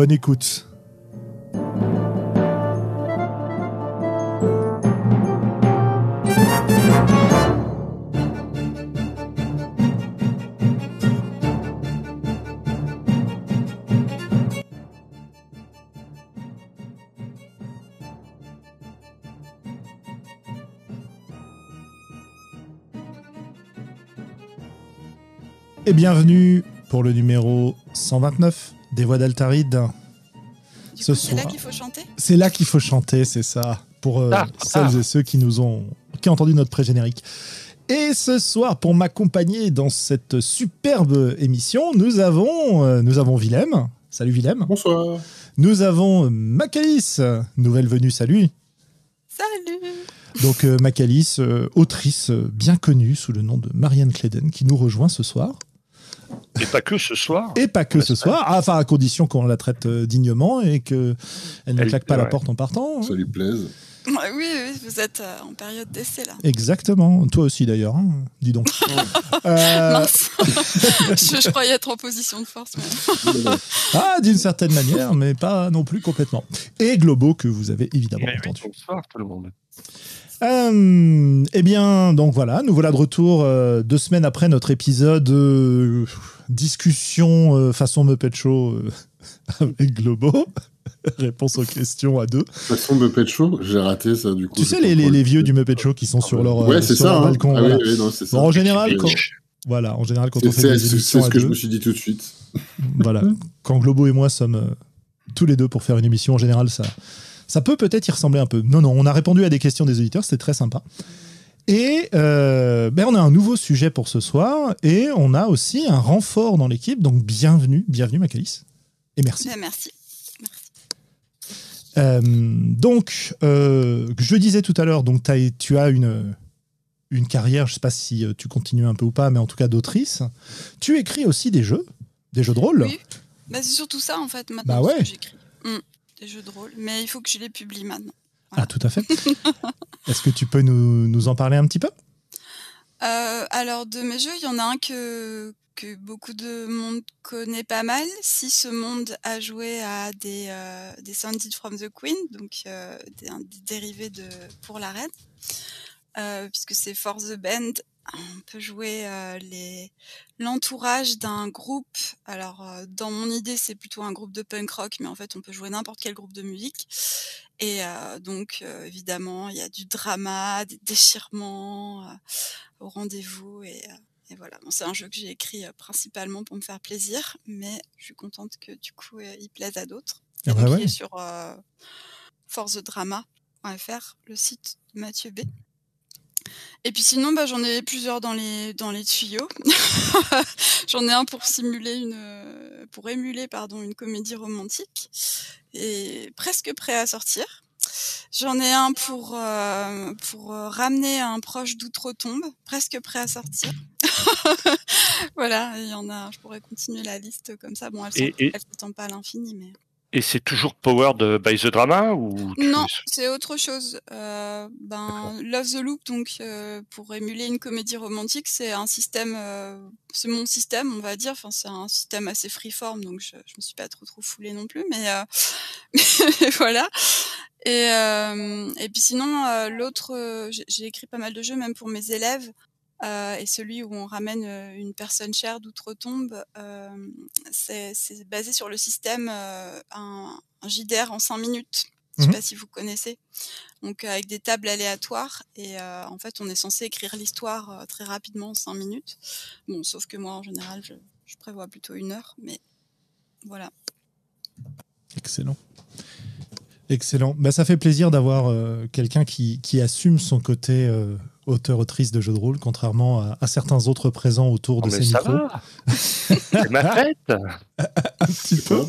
Bonne écoute. Et bienvenue pour le numéro 129 des voix d'Altaride. Ce c'est là qu'il faut chanter C'est là qu'il faut chanter, c'est ça, pour euh, Ah, celles ah. et ceux qui nous ont, qui ont entendu notre pré-générique. Et ce soir, pour m'accompagner dans cette superbe émission, nous avons, euh, nous avons Willem. Salut Willem. Bonsoir. Nous avons Macalis, nouvelle venue, salut. Salut Donc euh, Macalis, euh, autrice euh, bien connue sous le nom de Marianne Clayden, qui nous rejoint ce soir. Et pas que ce soir. Et pas que ce soir, Ah, enfin à condition qu'on la traite euh, dignement et qu'elle ne claque pas la porte en partant. hein. Ça lui plaise. Oui, oui, vous êtes euh, en période d'essai là. Exactement, toi aussi d'ailleurs, hein, dis donc. Euh, Mince je, je croyais être en position de force. mais- ah, d'une certaine manière, mais pas non plus complètement. Et Globo, que vous avez évidemment Mais oui, entendu. bonsoir tout le monde. Euh, eh bien, donc voilà, nous voilà de retour euh, deux semaines après notre épisode euh, discussion euh, façon Muppet Show avec Globo. Réponse aux questions à deux. Façon, Muppet Show, j'ai raté ça du coup. Tu sais, les, les- comprends. les vieux du Muppet Show qui sont sur leur, Ouais, c'est sur ça. leur hein. balcon. Ah voilà. oui, oui, non, c'est ça. Bon, en général, quand, voilà, en général, quand C'est on fait c'est- des c'est émissions ce à que je me suis dit tout de suite. voilà, quand Globo et moi sommes tous les deux pour faire une émission, en général, ça, ça peut peut-être y ressembler un peu. Non, non, on a répondu à des questions des auditeurs, c'était très sympa. Et euh, ben on a un nouveau sujet pour ce soir et on a aussi un renfort dans l'équipe. Donc bienvenue, bienvenue Macalis. Et merci. Mais merci. Euh, donc, euh, je disais tout à l'heure, donc tu as une, une carrière, je sais pas si tu continues un peu ou pas, mais en tout cas d'autrice. Tu écris aussi des jeux, des jeux de rôle. Oui. Bah, c'est surtout ça en fait maintenant Bah ouais. que j'écris. Des jeux de rôle. Mais il faut que je les publie maintenant. Ah, tout à fait. Est-ce que tu peux nous, nous en parler un petit peu? Euh, alors de mes jeux, il y en a un que, que beaucoup de monde connaît pas mal. Si ce monde a joué à des, euh, des Sounded from the Queen, donc euh, des, un- des dérivés de pour la reine, euh, puisque c'est For the Band. On peut jouer euh, les l'entourage d'un groupe. Alors euh, dans mon idée, c'est plutôt un groupe de punk rock, mais en fait, on peut jouer n'importe quel groupe de musique. Et euh, donc évidemment, il y a du drama, des déchirements. au rendez-vous et, et voilà. Bon, c'est un jeu que j'ai écrit principalement pour me faire plaisir, mais je suis contente que du coup il plaise à d'autres. Ah bah donc, ouais. il est sur euh, forcedrama.fr, le site de Mathieu B. Et puis sinon, bah, j'en ai plusieurs dans les dans les tuyaux. j'en ai un pour simuler une, euh, pour émuler pardon une comédie romantique et presque prêt à sortir. J'en ai un pour euh, pour euh, ramener un proche d'outre-tombe, presque prêt à sortir. voilà, il y en a. Je pourrais continuer la liste comme ça. Bon, elle elle s'étend pas à l'infini, mais Et c'est toujours Powered by the Drama ou non, c'est autre chose. Euh, ben, Love the Loop, donc euh, pour émuler une comédie romantique, c'est un système, euh, c'est mon système, on va dire. Enfin, c'est un système assez freeform, donc je, je me suis pas trop trop foulée non plus, mais, euh, mais voilà. Et euh, et puis sinon, euh, l'autre, j'ai écrit pas mal de jeux, même pour mes élèves. Euh, et celui où on ramène euh, une personne chère d'outre-tombe, euh, c'est basé sur le système euh, un, un JDR en 5 minutes. Je sais Mhm. pas si vous connaissez. Donc avec des tables aléatoires et en fait on est censé écrire l'histoire très rapidement en 5 minutes. Bon, sauf que moi en général je, je prévois plutôt une heure, mais voilà. Excellent. Excellent. Bah, ça fait plaisir d'avoir euh, quelqu'un qui, qui assume son côté euh, auteur, autrice de jeux de rôle, contrairement à, à certains autres présents autour de Oh, mais ces ça micros. va. C'est ma fête. Un petit peu.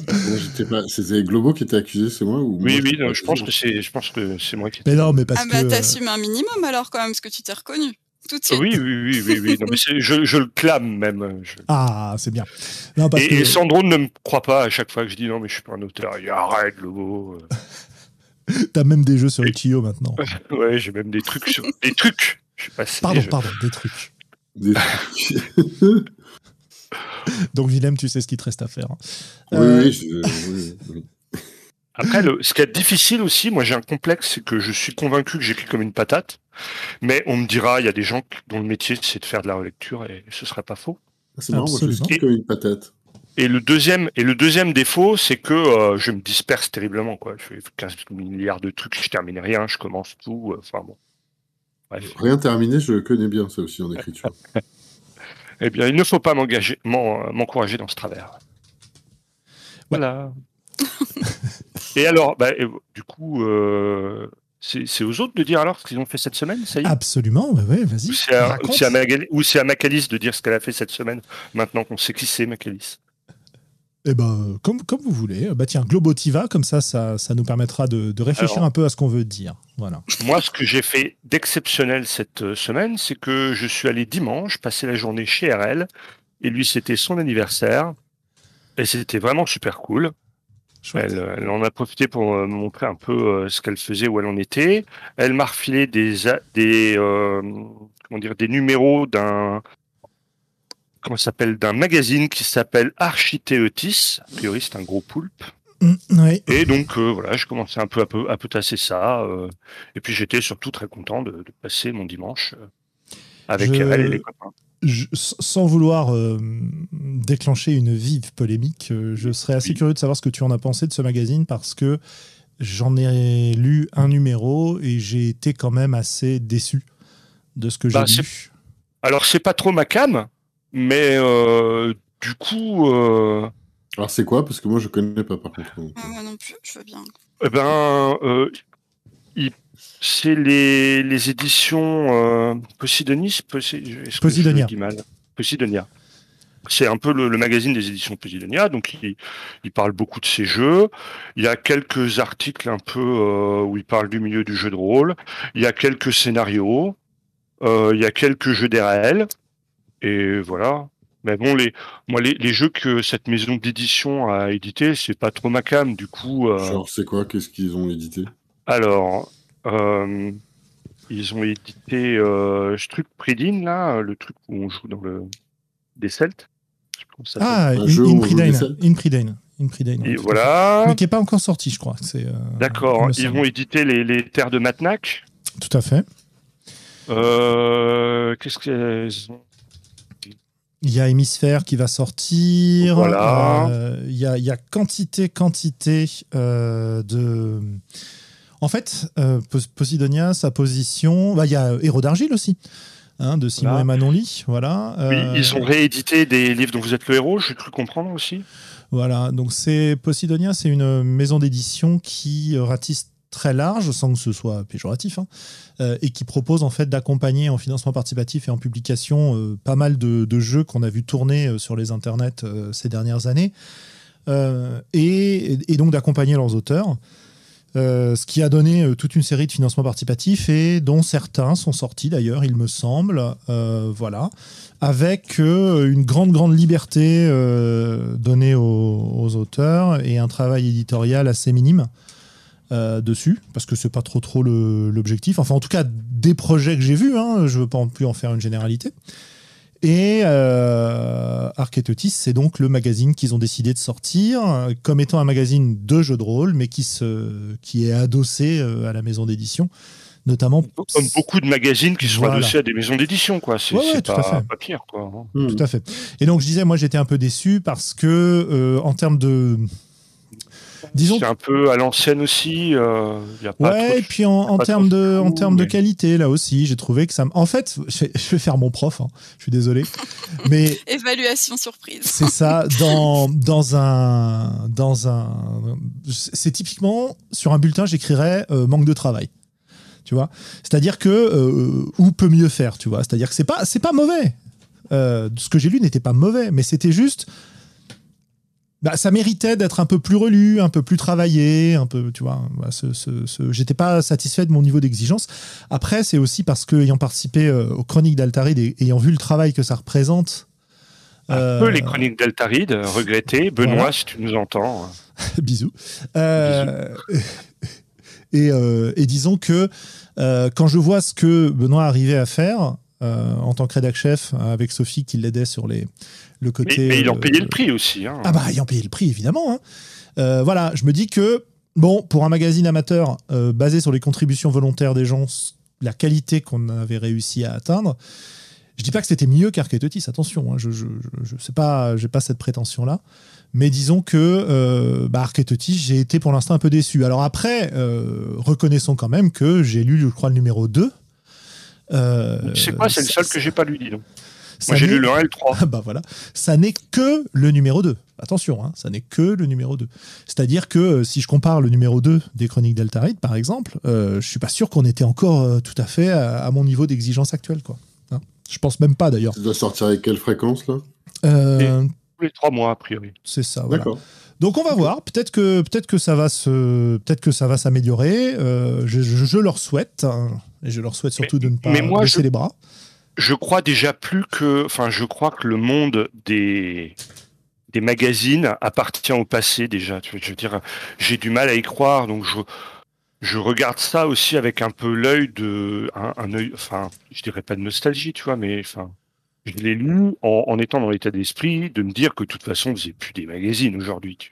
C'était Globo qui était accusé, c'est moi ou Oui, moi, oui, j'étais non, pas je pense que c'est, je pense que c'est moi qui. Mais non, mais parce ah bah que. euh, t'assumes un minimum alors quand même, parce que tu t'es reconnu. Tout de suite. Oui, oui, oui, oui, oui. Non, mais c'est- je, je le clame même. Je- Ah, c'est bien. Non, parce Et, que. et Sandro ne me croit pas à chaque fois que je dis non, mais je suis pas un auteur. Il arrête, Lobo. T'as même des jeux sur Itch.io maintenant. Ouais, j'ai même des trucs sur des trucs. Je suis passé. Pardon, je- pardon, des trucs. Des- Donc, Willem, tu sais ce qu'il te reste à faire. hein. oui, Euh, oui, je- oui, oui. Après, le, ce qui est difficile aussi, moi j'ai un complexe, c'est que je suis convaincu que j'écris comme une patate. Mais on me dira, il y a des gens dont le métier c'est de faire de la relecture et ce serait pas faux. Ah, C'est marrant, moi je suis comme une patate. Et le deuxième, et le deuxième défaut, c'est que euh, je me disperse terriblement. Quoi. Je fais 15 milliards de trucs, je termine rien, je commence tout. euh, Enfin bon. Bref. Rien terminé, je connais bien ça aussi en écriture. Eh bien, il ne faut pas m'engager, m'en- m'encourager dans ce travers. Voilà. et alors, bah, et, du coup, euh, c'est c'est aux autres de dire alors ce qu'ils ont fait cette semaine, ça y est? Absolument, ouais, vas-y. Ou c'est à, ou raconte. c'est à Magali- ou c'est à Macalis de dire ce qu'elle a fait cette semaine, maintenant qu'on sait qui c'est Macalis. Eh ben, comme, comme vous voulez. Bah tiens, Globotiva, comme ça, ça, ça nous permettra de, de réfléchir Alors. un peu à ce qu'on veut dire. Voilà. Moi, ce que j'ai fait d'exceptionnel cette euh, semaine, c'est que je suis allé dimanche passer la journée chez RL, et lui, c'était son anniversaire, et c'était vraiment super cool. Elle, elle en a profité pour euh, me montrer un peu euh, ce qu'elle faisait, où elle en était. Elle m'a refilé des, des, euh, comment dire, des numéros d'un comment ça s'appelle d'un magazine qui s'appelle Archithéotis. A priori, c'est un gros poulpe. Mm, ouais. Et donc euh, voilà, je commençais un peu à peu à peu tasser ça. euh, et puis j'étais surtout très content de, de passer mon dimanche euh, avec Je- elle et les copains. Je- sans vouloir euh, déclencher une vive polémique, euh, je serais assez Oui. curieux de savoir ce que tu en as pensé de ce magazine parce que j'en ai lu un numéro et j'ai été quand même assez déçu de ce que j'ai Bah, lu. Alors c'est pas trop ma cam, mais euh, du coup. euh, Alors c'est quoi? Parce que moi je connais pas par contre. donc, Ah, moi non plus, je veux bien. Eh ben, euh, il- c'est les, les éditions euh, Posidonis, Posidonia. je dis mal? Posidonia. C'est un peu le, le magazine des éditions Posidonia, donc il, il parle beaucoup de ses jeux. Il y a quelques articles un peu euh, où il parle du milieu du jeu de rôle. Il y a quelques scénarios. Euh, il y a quelques jeux d'RL. Et voilà. Mais bon, les, moi, les, les jeux que cette maison d'édition a édités, c'est pas trop ma cam. Du coup, euh, Genre c'est quoi? Qu'est-ce qu'ils ont édité? Alors, euh, ils ont édité euh, ce truc Pridine, là, le truc où on joue dans le des Celtes. Ça. Ah, on joue Impridane. des selles Impridane. Impridane, Et voilà. Mais qui n'est pas encore sorti, je crois. C'est, euh, D'accord. Ils vont éditer les, les terres de Matnac. Tout à fait. Euh, Qu'est-ce qu'ils ont Il y a Hémisphère qui va sortir. Voilà. Euh, il, y a, il y a quantité, quantité euh, de. En fait, euh, Pos- Posidonia, sa position. bah, il y a Héros d'Argile aussi, hein, de Simon Voilà. et Manon Lee. Voilà. Oui, Euh, ils ont réédité des livres dont vous êtes le héros, j'ai cru comprendre aussi. Voilà, donc c'est Posidonia, c'est une maison d'édition qui ratisse très large, sans que ce soit péjoratif, hein, euh, et qui propose en fait d'accompagner en financement participatif et en publication euh, pas mal de, jeux qu'on a vu tourner euh, sur les internets ces dernières années, et, donc d'accompagner leurs auteurs. Ce qui a donné toute une série de financements participatifs et dont certains sont sortis d'ailleurs, il me semble. Voilà avec une grande, grande liberté donnée aux auteurs et un travail éditorial assez minime euh, dessus, parce que c'est pas trop trop l'objectif. Enfin, en tout cas, des projets que j'ai vus, hein, je veux pas en plus en faire une généralité. Et euh, Archétotis, c'est donc le magazine qu'ils ont décidé de sortir euh, comme étant un magazine de jeux de rôle, mais qui, se, qui est adossé euh, à la maison d'édition, notamment Comme beaucoup de magazines qui sont Voilà. adossés à des maisons d'édition, quoi. C'est Ouais, ouais, pas, pire, quoi. Tout à fait. Et donc je disais, moi j'étais un peu déçu parce que euh, en termes de, disons, C'est un peu à l'ancienne aussi. euh, y a pas trop ouais, de- et puis en, termes de, fou, en termes de qualité là aussi, j'ai trouvé que ça. m- En fait, je vais, je vais faire mon prof. hein, je suis désolé, mais Évaluation surprise. c'est ça dans dans un dans un. C'est typiquement sur un bulletin, j'écrirais euh, manque de travail. Tu vois C'est-à-dire que euh, où peut mieux faire, tu vois C'est-à-dire que c'est pas c'est pas mauvais. Euh, ce que j'ai lu n'était pas mauvais, mais c'était juste bah, ça méritait d'être un peu plus relu, un peu plus travaillé, un peu, tu vois. Bah, ce, ce, ce- J'étais pas satisfait de mon niveau d'exigence. Après, c'est aussi parce que ayant participé euh, aux Chroniques d'Altaride et ayant vu le travail que ça représente. Un euh, peu les chroniques d'Altaride, regretté. Benoît, Voilà. si tu nous entends. Bisous. Euh, et, euh, et disons que euh, quand je vois ce que Benoît arrivait à faire euh, en tant que rédac chef avec Sophie qui l'aidait sur les, le Mais, côté. mais il en euh, payait le prix aussi. Hein. Ah bah, ayant payé le prix, évidemment. hein. Euh, voilà, je me dis que, bon, pour un magazine amateur euh, basé sur les contributions volontaires des gens, la qualité qu'on avait réussi à atteindre, je dis pas que c'était mieux qu'Archétotis, attention, hein, je, je, je, je sais pas, j'ai pas cette prétention-là. Mais disons que euh, bah, j'ai été pour l'instant un peu déçu. Alors après, euh, reconnaissons quand même que j'ai lu, je crois, le numéro 2. Euh, Tu sais quoi, c'est le seul que j'ai pas lu, dis donc. Ça Moi, j'ai lu le 1 et le 3. ah bah voilà, ça n'est que le numéro 2. Attention, hein, ça n'est que le numéro 2. C'est-à-dire que euh, si je compare le numéro 2 des Chroniques d'Altaride, par exemple, euh, je suis pas sûr qu'on était encore euh, tout à fait à, à mon niveau d'exigence actuel. Quoi. Hein je pense même pas d'ailleurs. Ça doit sortir avec quelle fréquence, là? Euh, Tous les 3 mois, a priori. c'est ça. Voilà. D'accord. Donc on va voir. Peut-être que peut-être que ça va se peut-être que ça va s'améliorer. Euh, je, je- je leur souhaite hein, et je leur souhaite surtout de ne pas mais moi, baisser je- les bras. Je crois déjà plus que. Enfin, je crois que le monde des des magazines appartient au passé déjà. Je veux dire, j'ai du mal à y croire, donc je je regarde ça aussi avec un peu l'œil de un, œil. Enfin, je dirais pas de nostalgie, tu vois, mais enfin. Je l'ai lu en, étant dans l'état d'esprit de me dire que de toute façon, on faisait plus des magazines aujourd'hui.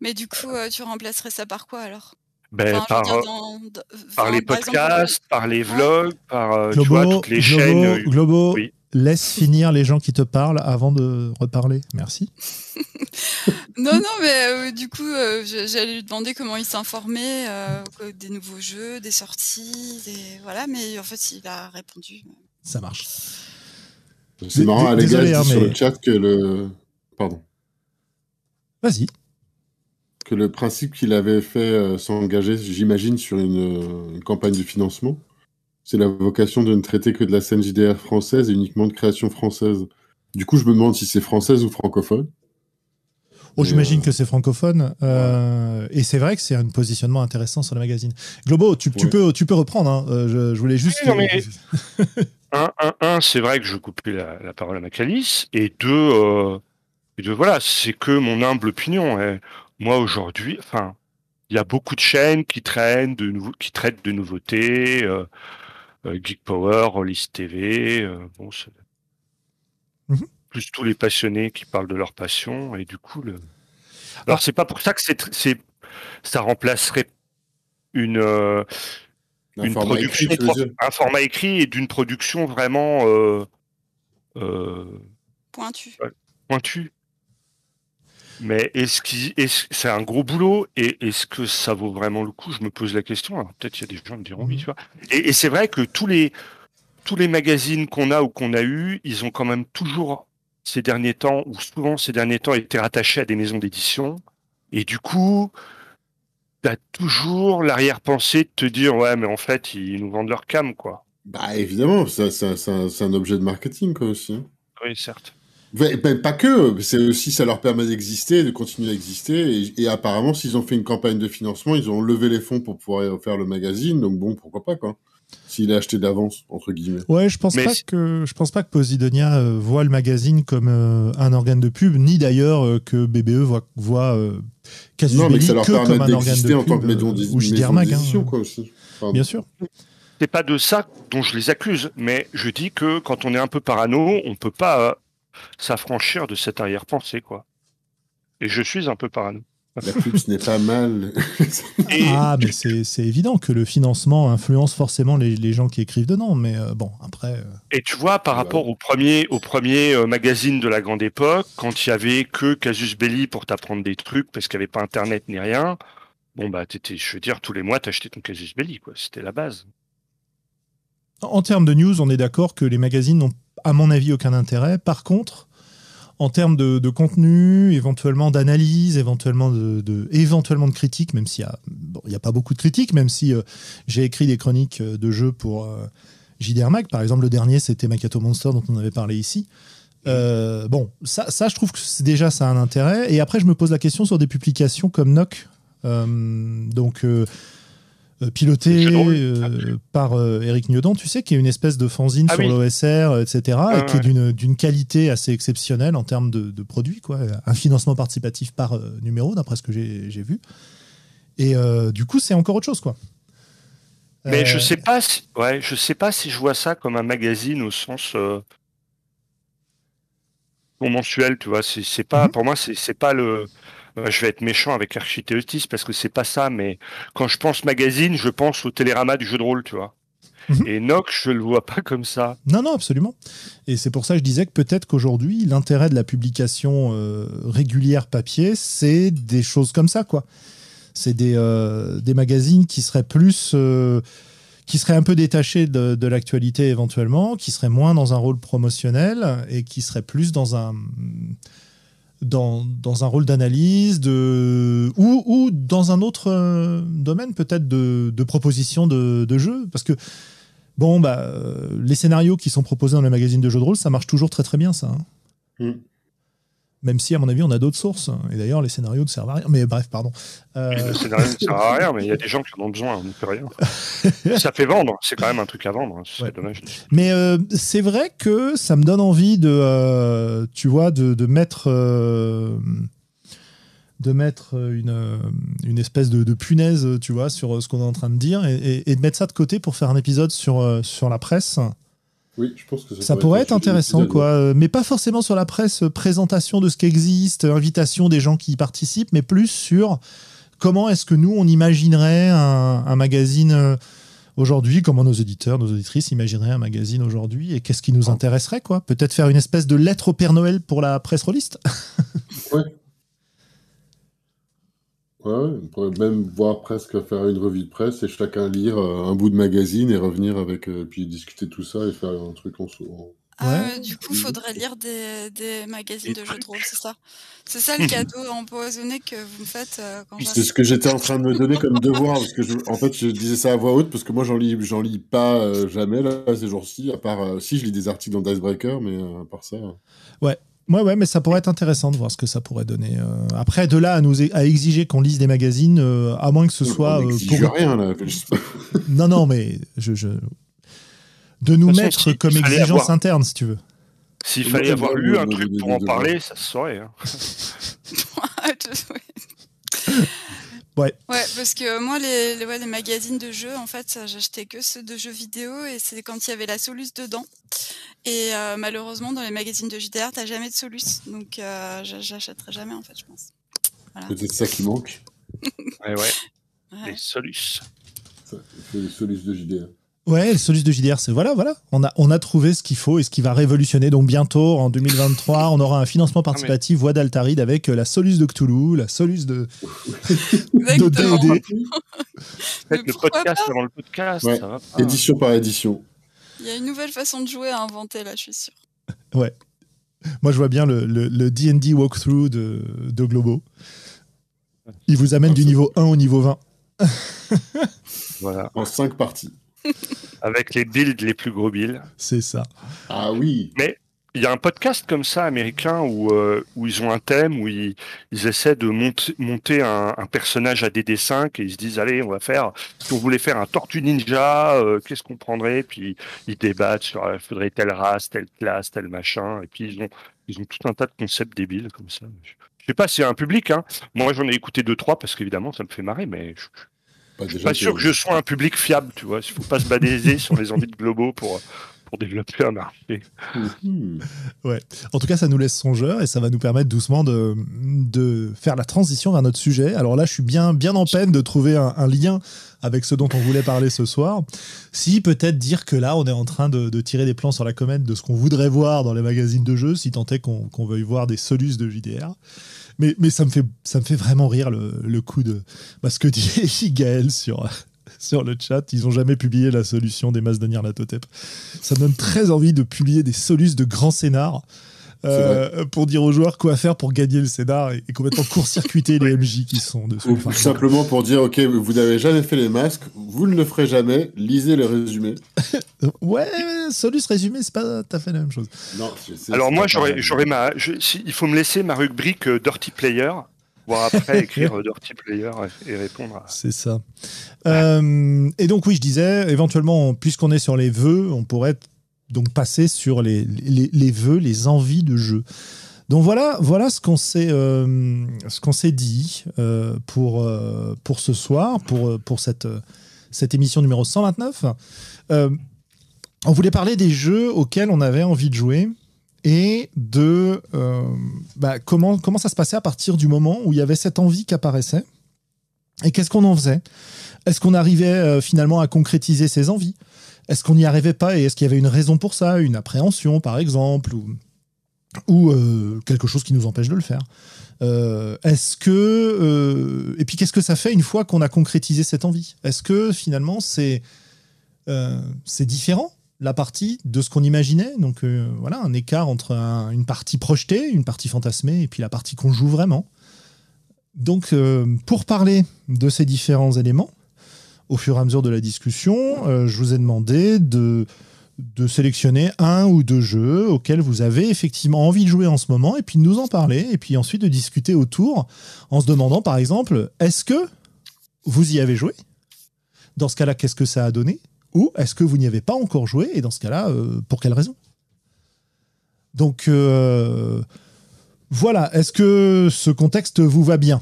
Mais du coup, euh, tu remplacerais ça par quoi alors? Ben, Enfin, par, dire, euh, dans- dans- par enfin, les par exemple, podcasts, par les vlogs, par euh, tu Globo, vois, toutes les Globo, chaînes. euh, Globo, oui. laisse finir les gens qui te parlent avant de reparler. Merci. Non, non, mais euh, du coup, euh, je- j'allais lui demander comment il s'informait euh, des nouveaux jeux, des sorties, des... voilà, mais en fait, il a répondu. Ça marche. C'est marrant, dé- les gars, je hein, dis sur mais- le chat que le... Pardon. Vas-y. Que le principe qu'il avait fait euh, s'engager, j'imagine, sur une, euh, une campagne de financement, c'est la vocation de ne traiter que de la scène JDR française et uniquement de création française. Du coup, je me demande si c'est française ou francophone. Oh, J'imagine euh, que c'est francophone. euh, et c'est vrai que c'est un positionnement intéressant sur le magazine. Globo, tu, tu Ouais. peux, tu peux reprendre. hein. Euh, je, je voulais juste. Oui, non, mais- un, un, un, c'est vrai que je coupais la, la parole à Macalis, et deux, euh, et deux voilà, c'est que mon humble opinion. hein. Moi aujourd'hui, enfin, il y a beaucoup de chaînes qui traînent de nouveau, qui traitent de nouveautés, euh, euh, Geek Power, Rollis TV, euh, bon, Mhm. plus tous les passionnés qui parlent de leur passion, et du coup, le... alors c'est pas pour ça que c'est, ça remplacerait une euh, Un une format production, écrit, un format écrit et d'une production vraiment euh, euh, Pointu. pointue. Mais est-ce qu'il, est-ce, c'est un gros boulot et est-ce que ça vaut vraiment le coup? Je me pose la question. Alors, peut-être il y a des gens qui me diront oui, Mhm. tu vois. Et, et c'est vrai que tous les tous les magazines qu'on a ou qu'on a eu, ils ont quand même toujours ces derniers temps ou souvent ces derniers temps été rattachés à des maisons d'édition. Et du coup, t'as toujours l'arrière-pensée de te dire ouais, mais en fait, ils nous vendent leur cam, quoi. Bah évidemment, c'est un objet de marketing quoi aussi. hein. Oui, certes. Ouais, ben, pas que, c'est aussi ça leur permet d'exister, de continuer à exister. Et, et apparemment, s'ils ont fait une campagne de financement, ils ont levé les fonds pour pouvoir faire le magazine. Donc bon, pourquoi pas quoi. S'il est acheté d'avance entre guillemets. Ouais, je pense Mais pas si- que je pense pas que Posidonia euh, voit le magazine comme euh, un organe de pub, ni d'ailleurs euh, que BBE voit, voit euh, non, mais que Belli ça leur que permet comme un organe de d'exister en tant pub, que maison euh, d'é- ou maison hein. d'édition quoi aussi. Bien sûr. c'est pas de ça dont je les accuse, mais je dis que quand on est un peu parano, on peut pas euh, s'affranchir de cette arrière-pensée, quoi. Et je suis un peu parano. La pub, ce n'est pas mal. Et, Ah, mais c'est c'est évident que le financement influence forcément les, les gens qui écrivent dedans. Mais euh, bon, après. euh, et tu vois, par rapport au premier, au premier euh, magazine de la grande époque, quand il y avait que Casus Belli pour t'apprendre des trucs, parce qu'il n'y avait pas Internet ni rien, bon bah t'étais, je veux dire, tous les mois t'achetais ton Casus Belli, quoi. C'était la base. En termes de news, on est d'accord que les magazines n'ont, à mon avis, aucun intérêt. Par contre, en termes de, contenu, éventuellement d'analyse, éventuellement de, de- éventuellement de critique, même s'il y a bon, n'y a pas beaucoup de critiques, même si j'ai écrit des chroniques de jeux pour JDR Mag. Par exemple, le dernier, c'était Makato Monster, dont on avait parlé ici. bon, ça, ça, je trouve que déjà, ça a un intérêt. Et après, je me pose la question sur des publications comme Nock. donc, euh, piloté euh, par euh, Eric Niodan, tu sais, qui est une espèce de fanzine ah sur l'OSR, etc., et qui est d'une qualité assez exceptionnelle en termes de, produits, quoi. Un financement participatif par numéro, d'après ce que j'ai vu. Et du coup, c'est encore autre chose, quoi. Mais je sais pas, si, ouais, je sais pas si je vois ça comme un magazine au sens mensuel, tu vois. C'est pas, mhm. pour moi, c'est pas le euh, je vais être méchant avec Architectis parce que c'est pas ça, mais quand je pense magazine, je pense au télérama du jeu de rôle, tu vois. Mhm. Et Noc, je le vois pas comme ça. Non, non, absolument. Et c'est pour ça que je disais que peut-être qu'aujourd'hui, l'intérêt de la publication euh, régulière papier, c'est des choses comme ça, quoi. C'est des, euh, des magazines qui seraient plus. qui seraient un peu détachés de, de l'actualité éventuellement, qui seraient moins dans un rôle promotionnel et qui seraient plus dans un dans, dans un rôle d'analyse de, ou, ou dans un autre euh, domaine peut-être de, de, proposition de, de jeu? Parce que, bon, bah, euh, les scénarios qui sont proposés dans les magazines de jeux de rôle, ça marche toujours très très bien, ça. Hein. Mm. Même si, à mon avis, on a d'autres sources. Et d'ailleurs, les scénarios ne servent à rien. Mais bref, pardon. Euh... Les scénarios ne servent à rien, mais il y a des gens qui en ont besoin, on ne peut rien. ça fait vendre, c'est quand même un truc à vendre. Hein. C'est dommage. Mais euh, c'est vrai que ça me donne envie de, euh, tu vois, de, de mettre. Euh, de mettre une, une espèce de, de, punaise, tu vois, sur ce qu'on est en train de dire et, et, de mettre ça de côté pour faire un épisode sur, sur la presse oui, je pense que ça, pourrait être, intéressant, quoi. Euh, mais pas forcément sur la presse, euh, présentation de ce qui existe, invitation des gens qui y participent, mais plus sur comment est-ce que nous, on imaginerait un, magazine euh, aujourd'hui, comment nos éditeurs, nos auditrices imagineraient un magazine aujourd'hui, et qu'est-ce qui nous ah. intéresserait, quoi. Peut-être faire une espèce de lettre au Père Noël pour la presse rôliste. ouais. Ouais, on pourrait même voir presque faire une revue de presse et chacun lire euh, un bout de magazine et revenir avec, euh, puis discuter tout ça et faire un truc en sous. Ah, du coup, il faudrait lire des, des magazines de jeux de rôle, c'est ça? C'est ça le cadeau empoisonné que vous me faites euh, quand C'est ce que j'étais en train de me donner comme devoir, parce que je, en fait, je disais ça à voix haute, parce que moi, j'en lis, j'en lis pas jamais, là, ces jours-ci, à part, si, je lis des articles dans Dicebreaker, mais à part ça. Ouais, Ouais, ouais, mais ça pourrait être intéressant de voir ce que ça pourrait donner. Euh. Après, de là à nous à exiger qu'on lise des magazines, euh, à moins que ce soit. On euh, pour... rien là. non, non, mais je, je... de nous mettre comme exigence interne, si tu veux. S'il fallait avoir lu un truc pour en parler, ça se saurait. Hein. Ouais. Ouais, parce que moi, les, les, ouais, les magazines de jeux, en fait, j'achetais que ceux de jeux vidéo et c'est quand il y avait la Solus dedans. Et euh, malheureusement, dans les magazines de JDR, t'as jamais de Solus. Donc, euh, j'achèterai jamais, en fait, je pense. Voilà. Peut-être ça qui manque. ouais, ouais. Les Solus. Les Solus de JDR. Ouais, le Solus de JDR, c'est voilà, voilà. On a, on a trouvé ce qu'il faut et ce qui va révolutionner. Donc bientôt, en 2023, on aura un financement participatif Voix d'Altaride avec euh, la Solus de Cthulhu, la Solus de, de D&D. le podcast avant le podcast. Ouais. Édition par édition. Il y a une nouvelle façon de jouer à inventer là, je suis sûr. Ouais. Moi, je vois bien le, le, D&D walkthrough de, de Globo. Il vous amène du niveau 1 au niveau 20. voilà. En 5 parties. Avec les builds les plus gros builds. C'est ça. Ah oui. Mais il y a un podcast comme ça américain où, euh, où ils ont un thème, où ils, ils essaient de monter, monter un, un, personnage à DD5 et ils se disent allez, on va faire, si on voulait faire un Tortue Ninja, euh, qu'est-ce qu'on prendrait? Puis ils débattent sur il euh, faudrait telle race, telle classe, tel machin. Et puis ils ont, ils ont tout un tas de concepts débiles comme ça. Je sais pas si c'est un public. Hein. Moi j'en ai écouté deux trois parce qu'évidemment ça me fait marrer, mais je, je suis pas sûr que je sois un public fiable, tu vois. Il faut pas se badaser sur les envies de globaux pour pour développer un marché. Hmm. ouais. En tout cas, ça nous laisse songeur et ça va nous permettre doucement de, de faire la transition vers notre sujet. Alors là, je suis bien, bien en peine de trouver un, lien avec ce dont on voulait parler ce soir. Si peut-être dire que là, on est en train de, de, tirer des plans sur la comète de ce qu'on voudrait voir dans les magazines de jeux, si tant est qu'on veuille voir des solus de JDR. Mais, mais ça, me fait, vraiment rire le, le coup de bah, ce que dit Gaël sur, sur le chat. Ils n'ont jamais publié la solution des masses de Nyarlathotep. Ça me donne très envie de publier des solus de grands scénars. Euh, pour dire aux joueurs quoi faire pour gagner le scénar et, complètement court-circuiter les MJ qui sont dessus. Ou simplement pour dire, ok, vous n'avez jamais fait les masques, vous ne le ferez jamais, lisez le résumé. ouais, Solus résumé, c'est pas tout à fait la même chose. Non, Alors moi, j'aurais ma... il faut me laisser ma rubrique euh, Dirty Player voir après écrire Dirty Player et répondre à... C'est ça. Euh, et donc oui, je disais, éventuellement, puisqu'on est sur les vœux, on pourrait donc passer sur les, les, les vœux, les envies de jeu. Donc voilà, voilà ce qu'on s'est euh, ce qu'on s'est dit euh, pour pour ce soir, pour pour cette cette émission numéro 129. on voulait parler des jeux auxquels on avait envie de jouer et de euh, bah, comment, comment ça se passait à partir du moment où il y avait cette envie qui apparaissait et qu'est-ce qu'on en faisait? Est-ce qu'on arrivait euh, finalement à concrétiser ces envies? Est-ce qu'on n'y arrivait pas et est-ce qu'il y avait une raison pour ça Une appréhension par exemple ou, euh, quelque chose qui nous empêche de le faire Est-ce que et puis qu'est-ce que ça fait une fois qu'on a concrétisé cette envie? Est-ce que finalement c'est c'est différent la partie de ce qu'on imaginait? Donc euh, voilà, un écart entre une partie projetée, une partie fantasmée, et puis la partie qu'on joue vraiment. Donc euh, pour parler de ces différents éléments, au fur et à mesure de la discussion, euh, je vous ai demandé de, sélectionner un ou deux jeux auxquels vous avez effectivement envie de jouer en ce moment, et puis de nous en parler, et puis ensuite de discuter autour, en se demandant par exemple, est-ce que vous y avez joué? Dans ce cas-là, qu'est-ce que ça a donné? Ou est-ce que vous n'y avez pas encore joué? Et dans ce cas-là, euh, pour quelle raison? Donc, euh, voilà. Est-ce que ce contexte vous va bien?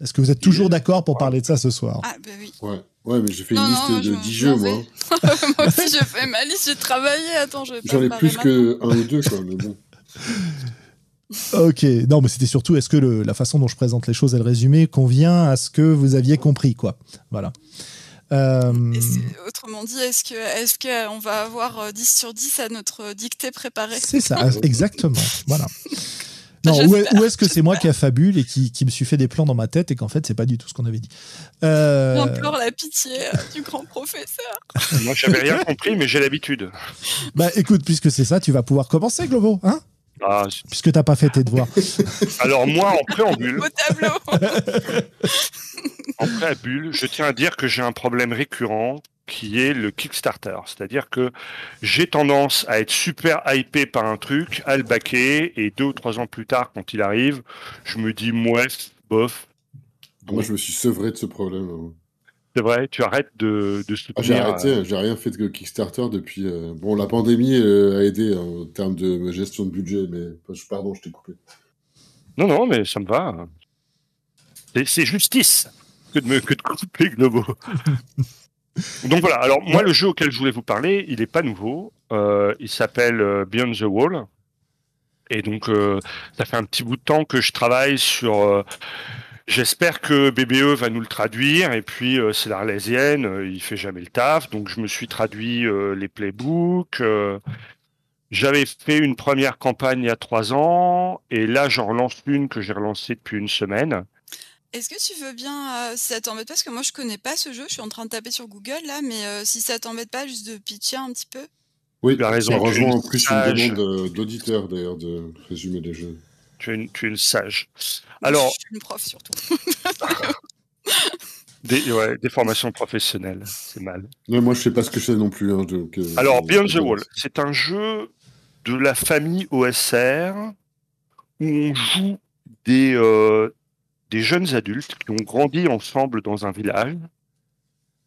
Est-ce que vous êtes toujours d'accord pour parler de ça ce soir? Ah, ben oui. Ouais. Ouais, mais j'ai fait une liste de 10 jeux, moi. moi aussi, j'ai fait ma liste, j'ai travaillé. Attends, je J'en ai plus que un ou deux, quoi, mais bon. Ok, non, mais c'était surtout, est-ce que la façon dont je présente les choses et le résumé convient à ce que vous aviez compris, quoi. Voilà. Euh, autrement dit, est-ce que est-ce qu'on va avoir 10 euh, sur 10 à notre dictée préparée? C'est ça, exactement. voilà. Non, ou, est, ce que c'est moi qui a fabule et qui, qui, me suis fait des plans dans ma tête et qu'en fait c'est pas du tout ce qu'on avait dit euh... J'implore la pitié euh, du grand professeur. moi j'avais rien compris mais j'ai l'habitude. Bah écoute, puisque c'est ça, tu vas pouvoir commencer Globo, hein? Ah, Puisque t'as pas fait tes devoirs. Alors moi en préambule. Au tableau. en préambule, je tiens à dire que j'ai un problème récurrent qui est le Kickstarter. C'est-à-dire que j'ai tendance à être super hypé par un truc, à le baquer, et deux ou trois ans plus tard, quand il arrive, je me dis, mouais, bof. Moi, je me suis sevré de ce problème. Hein. C'est vrai, tu arrêtes de, de soutenir. Ah, j'ai arrêté, euh, j'ai rien fait de Kickstarter depuis. Euh, bon, la pandémie euh, a aidé hein, en termes de gestion de budget, mais pardon, je t'ai coupé. Non, non, mais ça me va. C'est justice que de me que de couper Globo. Donc voilà. Alors moi, le jeu auquel je voulais vous parler, il n'est pas nouveau. il s'appelle Beyond the Wall. Et donc, ça fait un petit bout de temps que je travaille sur J'espère que BBE va nous le traduire. Et puis, euh, c'est l'Arlésienne, euh, il fait jamais le taf. Donc, je me suis traduit euh, les playbooks. J'avais fait une première campagne il y a trois ans. Et là, j'en relance une que j'ai relancée depuis une semaine. Est-ce que tu veux bien, si ça t'embête pas, parce que moi je connais pas ce jeu, je suis en train de taper sur Google là, mais si ça t'embête pas, juste de pitcher un petit peu. Oui, tu as raison. Rejoint en plus une demande d'auditeurs d'ailleurs de résumer les jeux. Tu es une, tu es une sage. Alors, je suis une prof surtout. des, ouais, des, formations professionnelles, c'est mal. moi, je sais pas ce que c'est non plus. Hein, euh, Alors, Beyond the Wall, c'est un jeu de la famille OSR où on joue des, euh, des jeunes adultes qui ont grandi ensemble dans un village.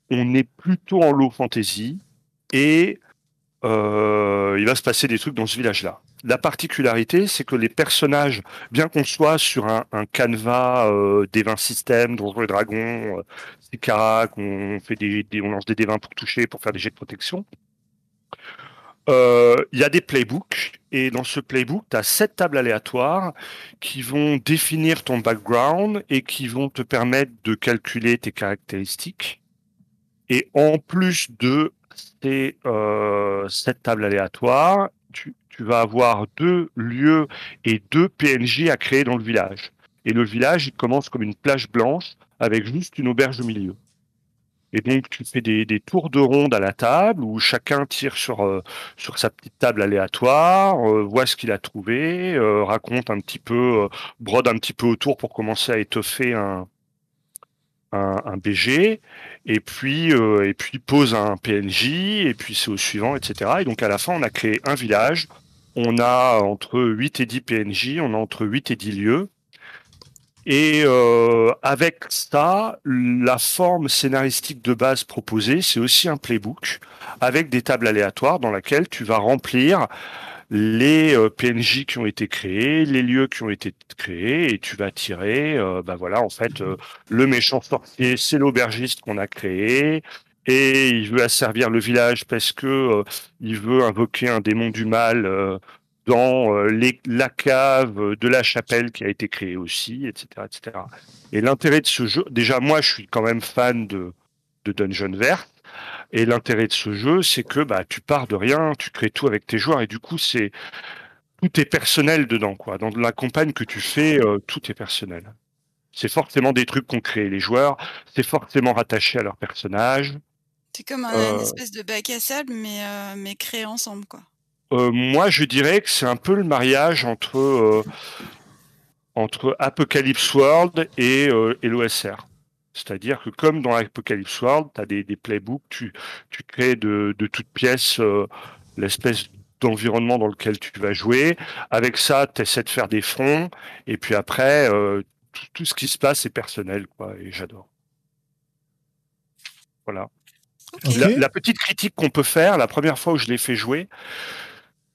On est plutôt en low fantasy et euh, il va se passer des trucs dans ce village-là la particularité, c'est que les personnages, bien qu'on soit sur un, canevas euh, des 20 systèmes, Donjons et Dragons, euh, c'est carac, on fait des, on lance des D20 pour toucher, pour faire des jets de protection. Euh, il y a des playbooks et dans ce playbook, tu as sept tables aléatoires qui vont définir ton background et qui vont te permettre de calculer tes caractéristiques. Et en plus de ces euh, sept tables aléatoires, tu, tu vas avoir deux lieux et deux PNJ à créer dans le village. Et le village, il commence comme une plage blanche avec juste une auberge au milieu. Et donc, tu fais des, tours de ronde à la table où chacun tire sur, euh, sur sa petite table aléatoire, euh, voit ce qu'il a trouvé, euh, raconte un petit peu, brode un petit peu autour pour commencer à étoffer un, un, un BG, et puis, et puis pose un PNJ, et puis c'est au suivant, etc. Et donc, à la fin, on a créé un village. On a entre 8 et 10 PNJ, on a entre 8 et 10 lieux. Et euh, avec ça, la forme scénaristique de base proposée, c'est aussi un playbook avec des tables aléatoires dans laquelle tu vas remplir les euh, PNJ qui ont été créés, les lieux qui ont été créés, et tu vas tirer, euh, bah voilà, en fait, euh, le méchant sorcier, c'est l'aubergiste qu'on a créé, et il veut asservir le village parce que il veut invoquer un démon du mal dans euh, les, la cave de la chapelle qui a été créée aussi, etc. etc. Et l'intérêt de ce jeu, déjà moi je suis quand même fan de, de Dungeon Vert, et l'intérêt de ce jeu c'est que bah, tu pars de rien, tu crées tout avec tes joueurs, et du coup c'est tout est personnel dedans. quoi. Dans la campagne que tu fais, euh, tout est personnel. C'est forcément des trucs qu'ont créé les joueurs, c'est forcément rattaché à leur personnage. C'est comme un, une euh, espèce de bac à sable, mais, mais créé ensemble, quoi. Euh, moi, je dirais que c'est un peu le mariage entre, euh, entre Apocalypse World et, euh, l'OSR. C'est-à-dire que comme dans Apocalypse World, tu as des, des, playbooks, tu, tu crées de, de toutes pièces l'espèce d'environnement dans lequel tu vas jouer. Avec ça, tu essaies de faire des fronts. Et puis après, tout, ce qui se passe est personnel. Quoi, et j'adore. Voilà. La, la, petite critique qu'on peut faire, la première fois où je l'ai fait jouer,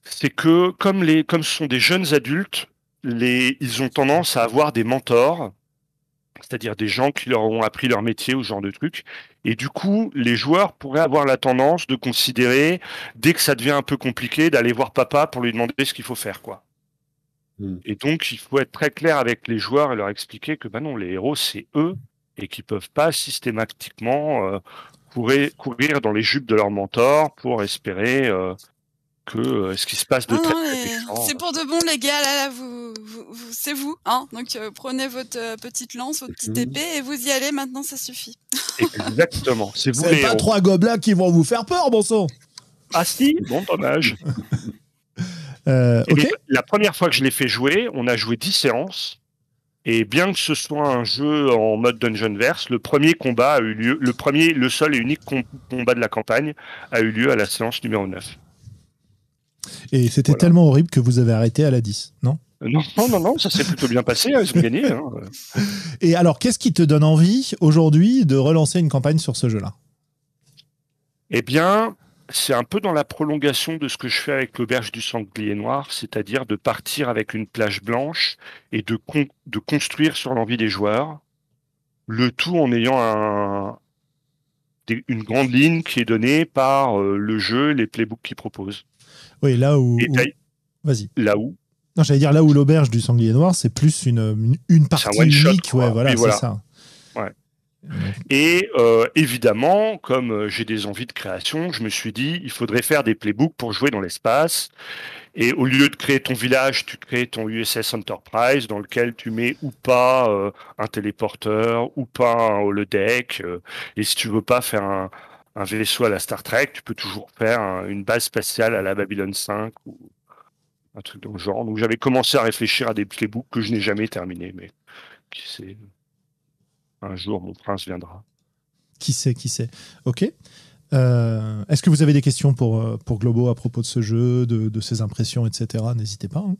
c'est que comme les comme ce sont des jeunes adultes, les ils ont tendance à avoir des mentors, c'est-à-dire des gens qui leur ont appris leur métier ou ce genre de trucs. Et du coup, les joueurs pourraient avoir la tendance de considérer, dès que ça devient un peu compliqué, d'aller voir papa pour lui demander ce qu'il faut faire, quoi. Hmm. Et donc, il faut être très clair avec les joueurs et leur expliquer que, bah non, les héros, c'est eux et qu'ils peuvent pas systématiquement euh, courir, courir dans les jupes de leur mentor pour espérer euh, que euh, ce qui se passe de très, C'est pour de bon les gars, là, là vous, vous, c'est vous, hein Donc euh, prenez votre euh, petite lance, votre petite épée et vous y allez. Maintenant, ça suffit. Exactement. C'est vous les pas trois gobelins qui vont vous faire peur, bon sang. Ah si, bon dommage. la première fois que je l'ai fait jouer, on a joué 10 séances. Et bien que ce soit un jeu en mode Dungeon Verse, le premier combat a eu lieu, le premier, le seul et unique combat de la campagne a eu lieu à la séance numéro 9. Et c'était tellement horrible que vous avez arrêté à la 10, non? Non, non, non, ça s'est plutôt bien passé, hein, ils ont gagné. Hein. Et alors, qu'est-ce qui te donne envie aujourd'hui de relancer une campagne sur ce jeu-là? Eh bien, c'est un peu dans la prolongation de ce que je fais avec l'auberge du sanglier noir, c'est-à-dire de partir avec une plage blanche et de, de construire sur l'envie des joueurs, le tout en ayant un, une grande ligne qui est donnée par euh, le jeu, les playbooks qu'il propose. Oui, là où. Vas-y. Là où Non, j'allais dire là où l'auberge du sanglier noir, c'est plus une, une partie unique. Ouais, voilà, c'est ça. Ouais. Et euh, évidemment, comme euh, j'ai des envies de création, je me suis dit, il faudrait faire des playbooks pour jouer dans l'espace. Et au lieu de créer ton village, tu crées ton USS Enterprise dans lequel tu mets ou pas euh, un téléporteur ou pas un holodeck. et si tu veux pas faire un, un vaisseau à la Star Trek, tu peux toujours faire une base spatiale à la Babylon 5 ou un truc dans le genre. Donc j'avais commencé à réfléchir à des playbooks que je n'ai jamais terminé, mais qui sait, un jour mon prince viendra. Qui sait, qui sait. Ok. Euh, est-ce que vous avez des questions pour, euh, pour Globo à propos de ce jeu, de, ses impressions, etc. N'hésitez pas. Hein.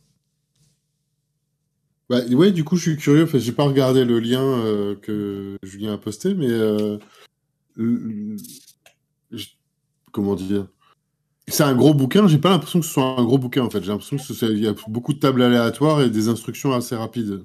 Bah, ouais, du coup, je suis curieux. Enfin, j'ai pas regardé le lien euh, que Julien a posté, mais comment dire c'est un gros bouquin, j'ai pas l'impression que ce soit un gros bouquin en fait. J'ai l'impression qu'il y a beaucoup de tables aléatoires et des instructions assez rapides.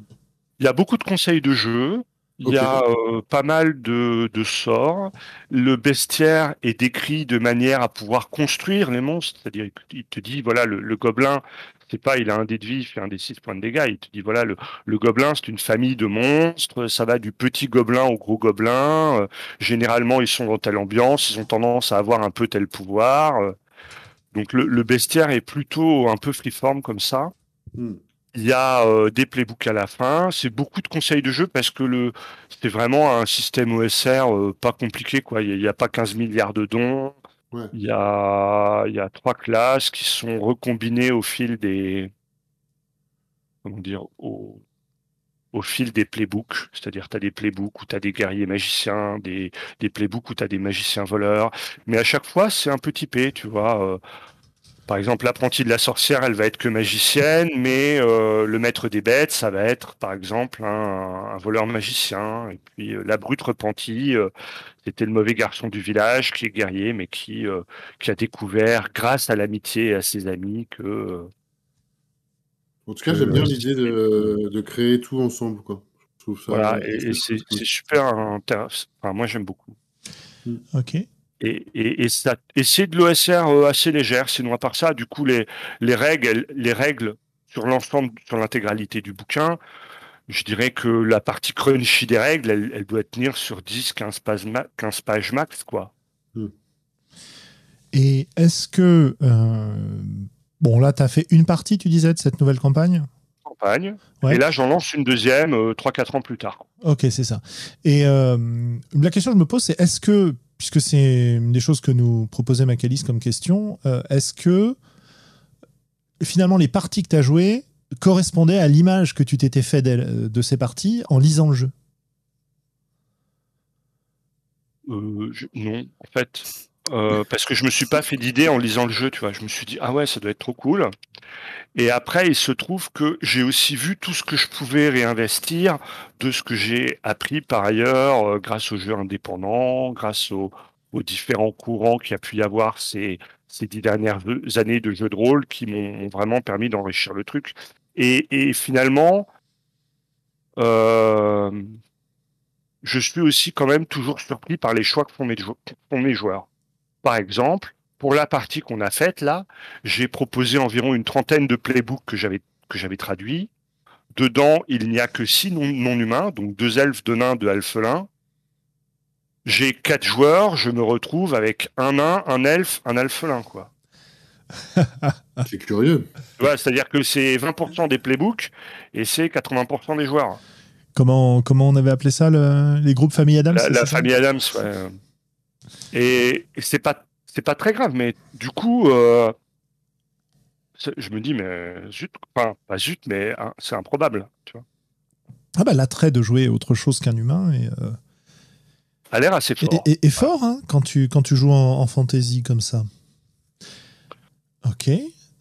Il y a beaucoup de conseils de jeu, il y a euh, pas mal de, de, sorts. Le bestiaire est décrit de manière à pouvoir construire les monstres. C'est-à-dire, il te dit, voilà, le, gobelin, c'est pas, il a un dé de vie, il fait un des six points de dégâts. Il te dit, voilà, le, le gobelin, c'est une famille de monstres. Ça va du petit gobelin au gros gobelin. Euh, généralement, ils sont dans telle ambiance. Ils ont tendance à avoir un peu tel pouvoir. Euh. donc, le, le bestiaire est plutôt un peu freeform comme ça. Hmm. Il y a euh, des playbooks à la fin. C'est beaucoup de conseils de jeu parce que le c'est vraiment un système OSR euh, pas compliqué quoi. Il n'y a, pas 15 milliards de dons. Il y a trois classes qui sont recombinées au fil des comment dire au au fil des playbooks, c'est-à-dire tu as des playbooks où tu as des guerriers magiciens, des, des playbooks où tu as des magiciens voleurs, mais à chaque fois c'est un peu typé, tu vois. Euh, par exemple, l'apprenti de la sorcière, elle va être que magicienne, mais euh, le maître des bêtes, ça va être, par exemple, un, voleur magicien. Et puis euh, la brute repentie, c'était le mauvais garçon du village qui est guerrier, mais qui, qui a découvert, grâce à l'amitié et à ses amis, que en tout cas, j'aime bien l'idée de, créer tout ensemble. Quoi. voilà, et, c'est super intéressant. Enfin, moi, j'aime beaucoup. Ok. Et, et, ça, c'est de l'OSR euh, assez légère. Sinon, à part ça, du coup, les, les règles, les règles sur l'ensemble, sur l'intégralité du bouquin, je dirais que la partie crunchy des règles, elle, doit tenir sur 10, 15 pages, 15 pages max, quoi. Mm. Et est-ce que euh, Bon, là, tu as fait une partie, tu disais, de cette nouvelle campagne? Campagne. Et là, j'en lance une deuxième euh, 3-4 ans plus tard. Ok, c'est ça. Et euh, la question que je me pose, c'est est-ce que, puisque c'est une des choses que nous proposait Macalis comme question, euh, est-ce que finalement les parties que tu as jouées correspondaient à l'image que tu t'étais fait de ces parties en lisant le jeu? Non, en fait, euh, parce que je me suis pas fait d'idée en lisant le jeu, tu vois. Je me suis dit ah ouais, ça doit être trop cool. Et après, il se trouve que j'ai aussi vu tout ce que je pouvais réinvestir de ce que j'ai appris par ailleurs euh, grâce aux jeux indépendants, grâce aux, différents courants qu'il y a pu y avoir ces, ces dix dernières années de jeux de rôle qui m'ont vraiment permis d'enrichir le truc. Et, finalement, euh, je suis aussi quand même toujours surpris par les choix que font mes joueurs. Par exemple, pour la partie qu'on a faite là, j'ai proposé environ une trentaine de playbooks que j'avais que j'avais traduits. Dedans, il n'y a que six non-humains, donc deux elfes, deux nains, deux alphelins. J'ai quatre joueurs, je me retrouve avec un nain, un elfe, un alphelin, quoi. c'est curieux. c'est-à-dire que c'est 20% des playbooks et c'est 80% des joueurs. Comment, comment on avait appelé ça, les groupes Famille Adams La, Famille Adams, ouais. Et, c'est pas c'est pas très grave, mais du coup, euh, je me dis, mais zut, enfin, pas zut, mais hein, c'est improbable, tu vois. Ah bah l'attrait de jouer autre chose qu'un humain et euh, a l'air assez fort. Et, fort hein, quand tu quand tu joues en, fantasy comme ça. Ok.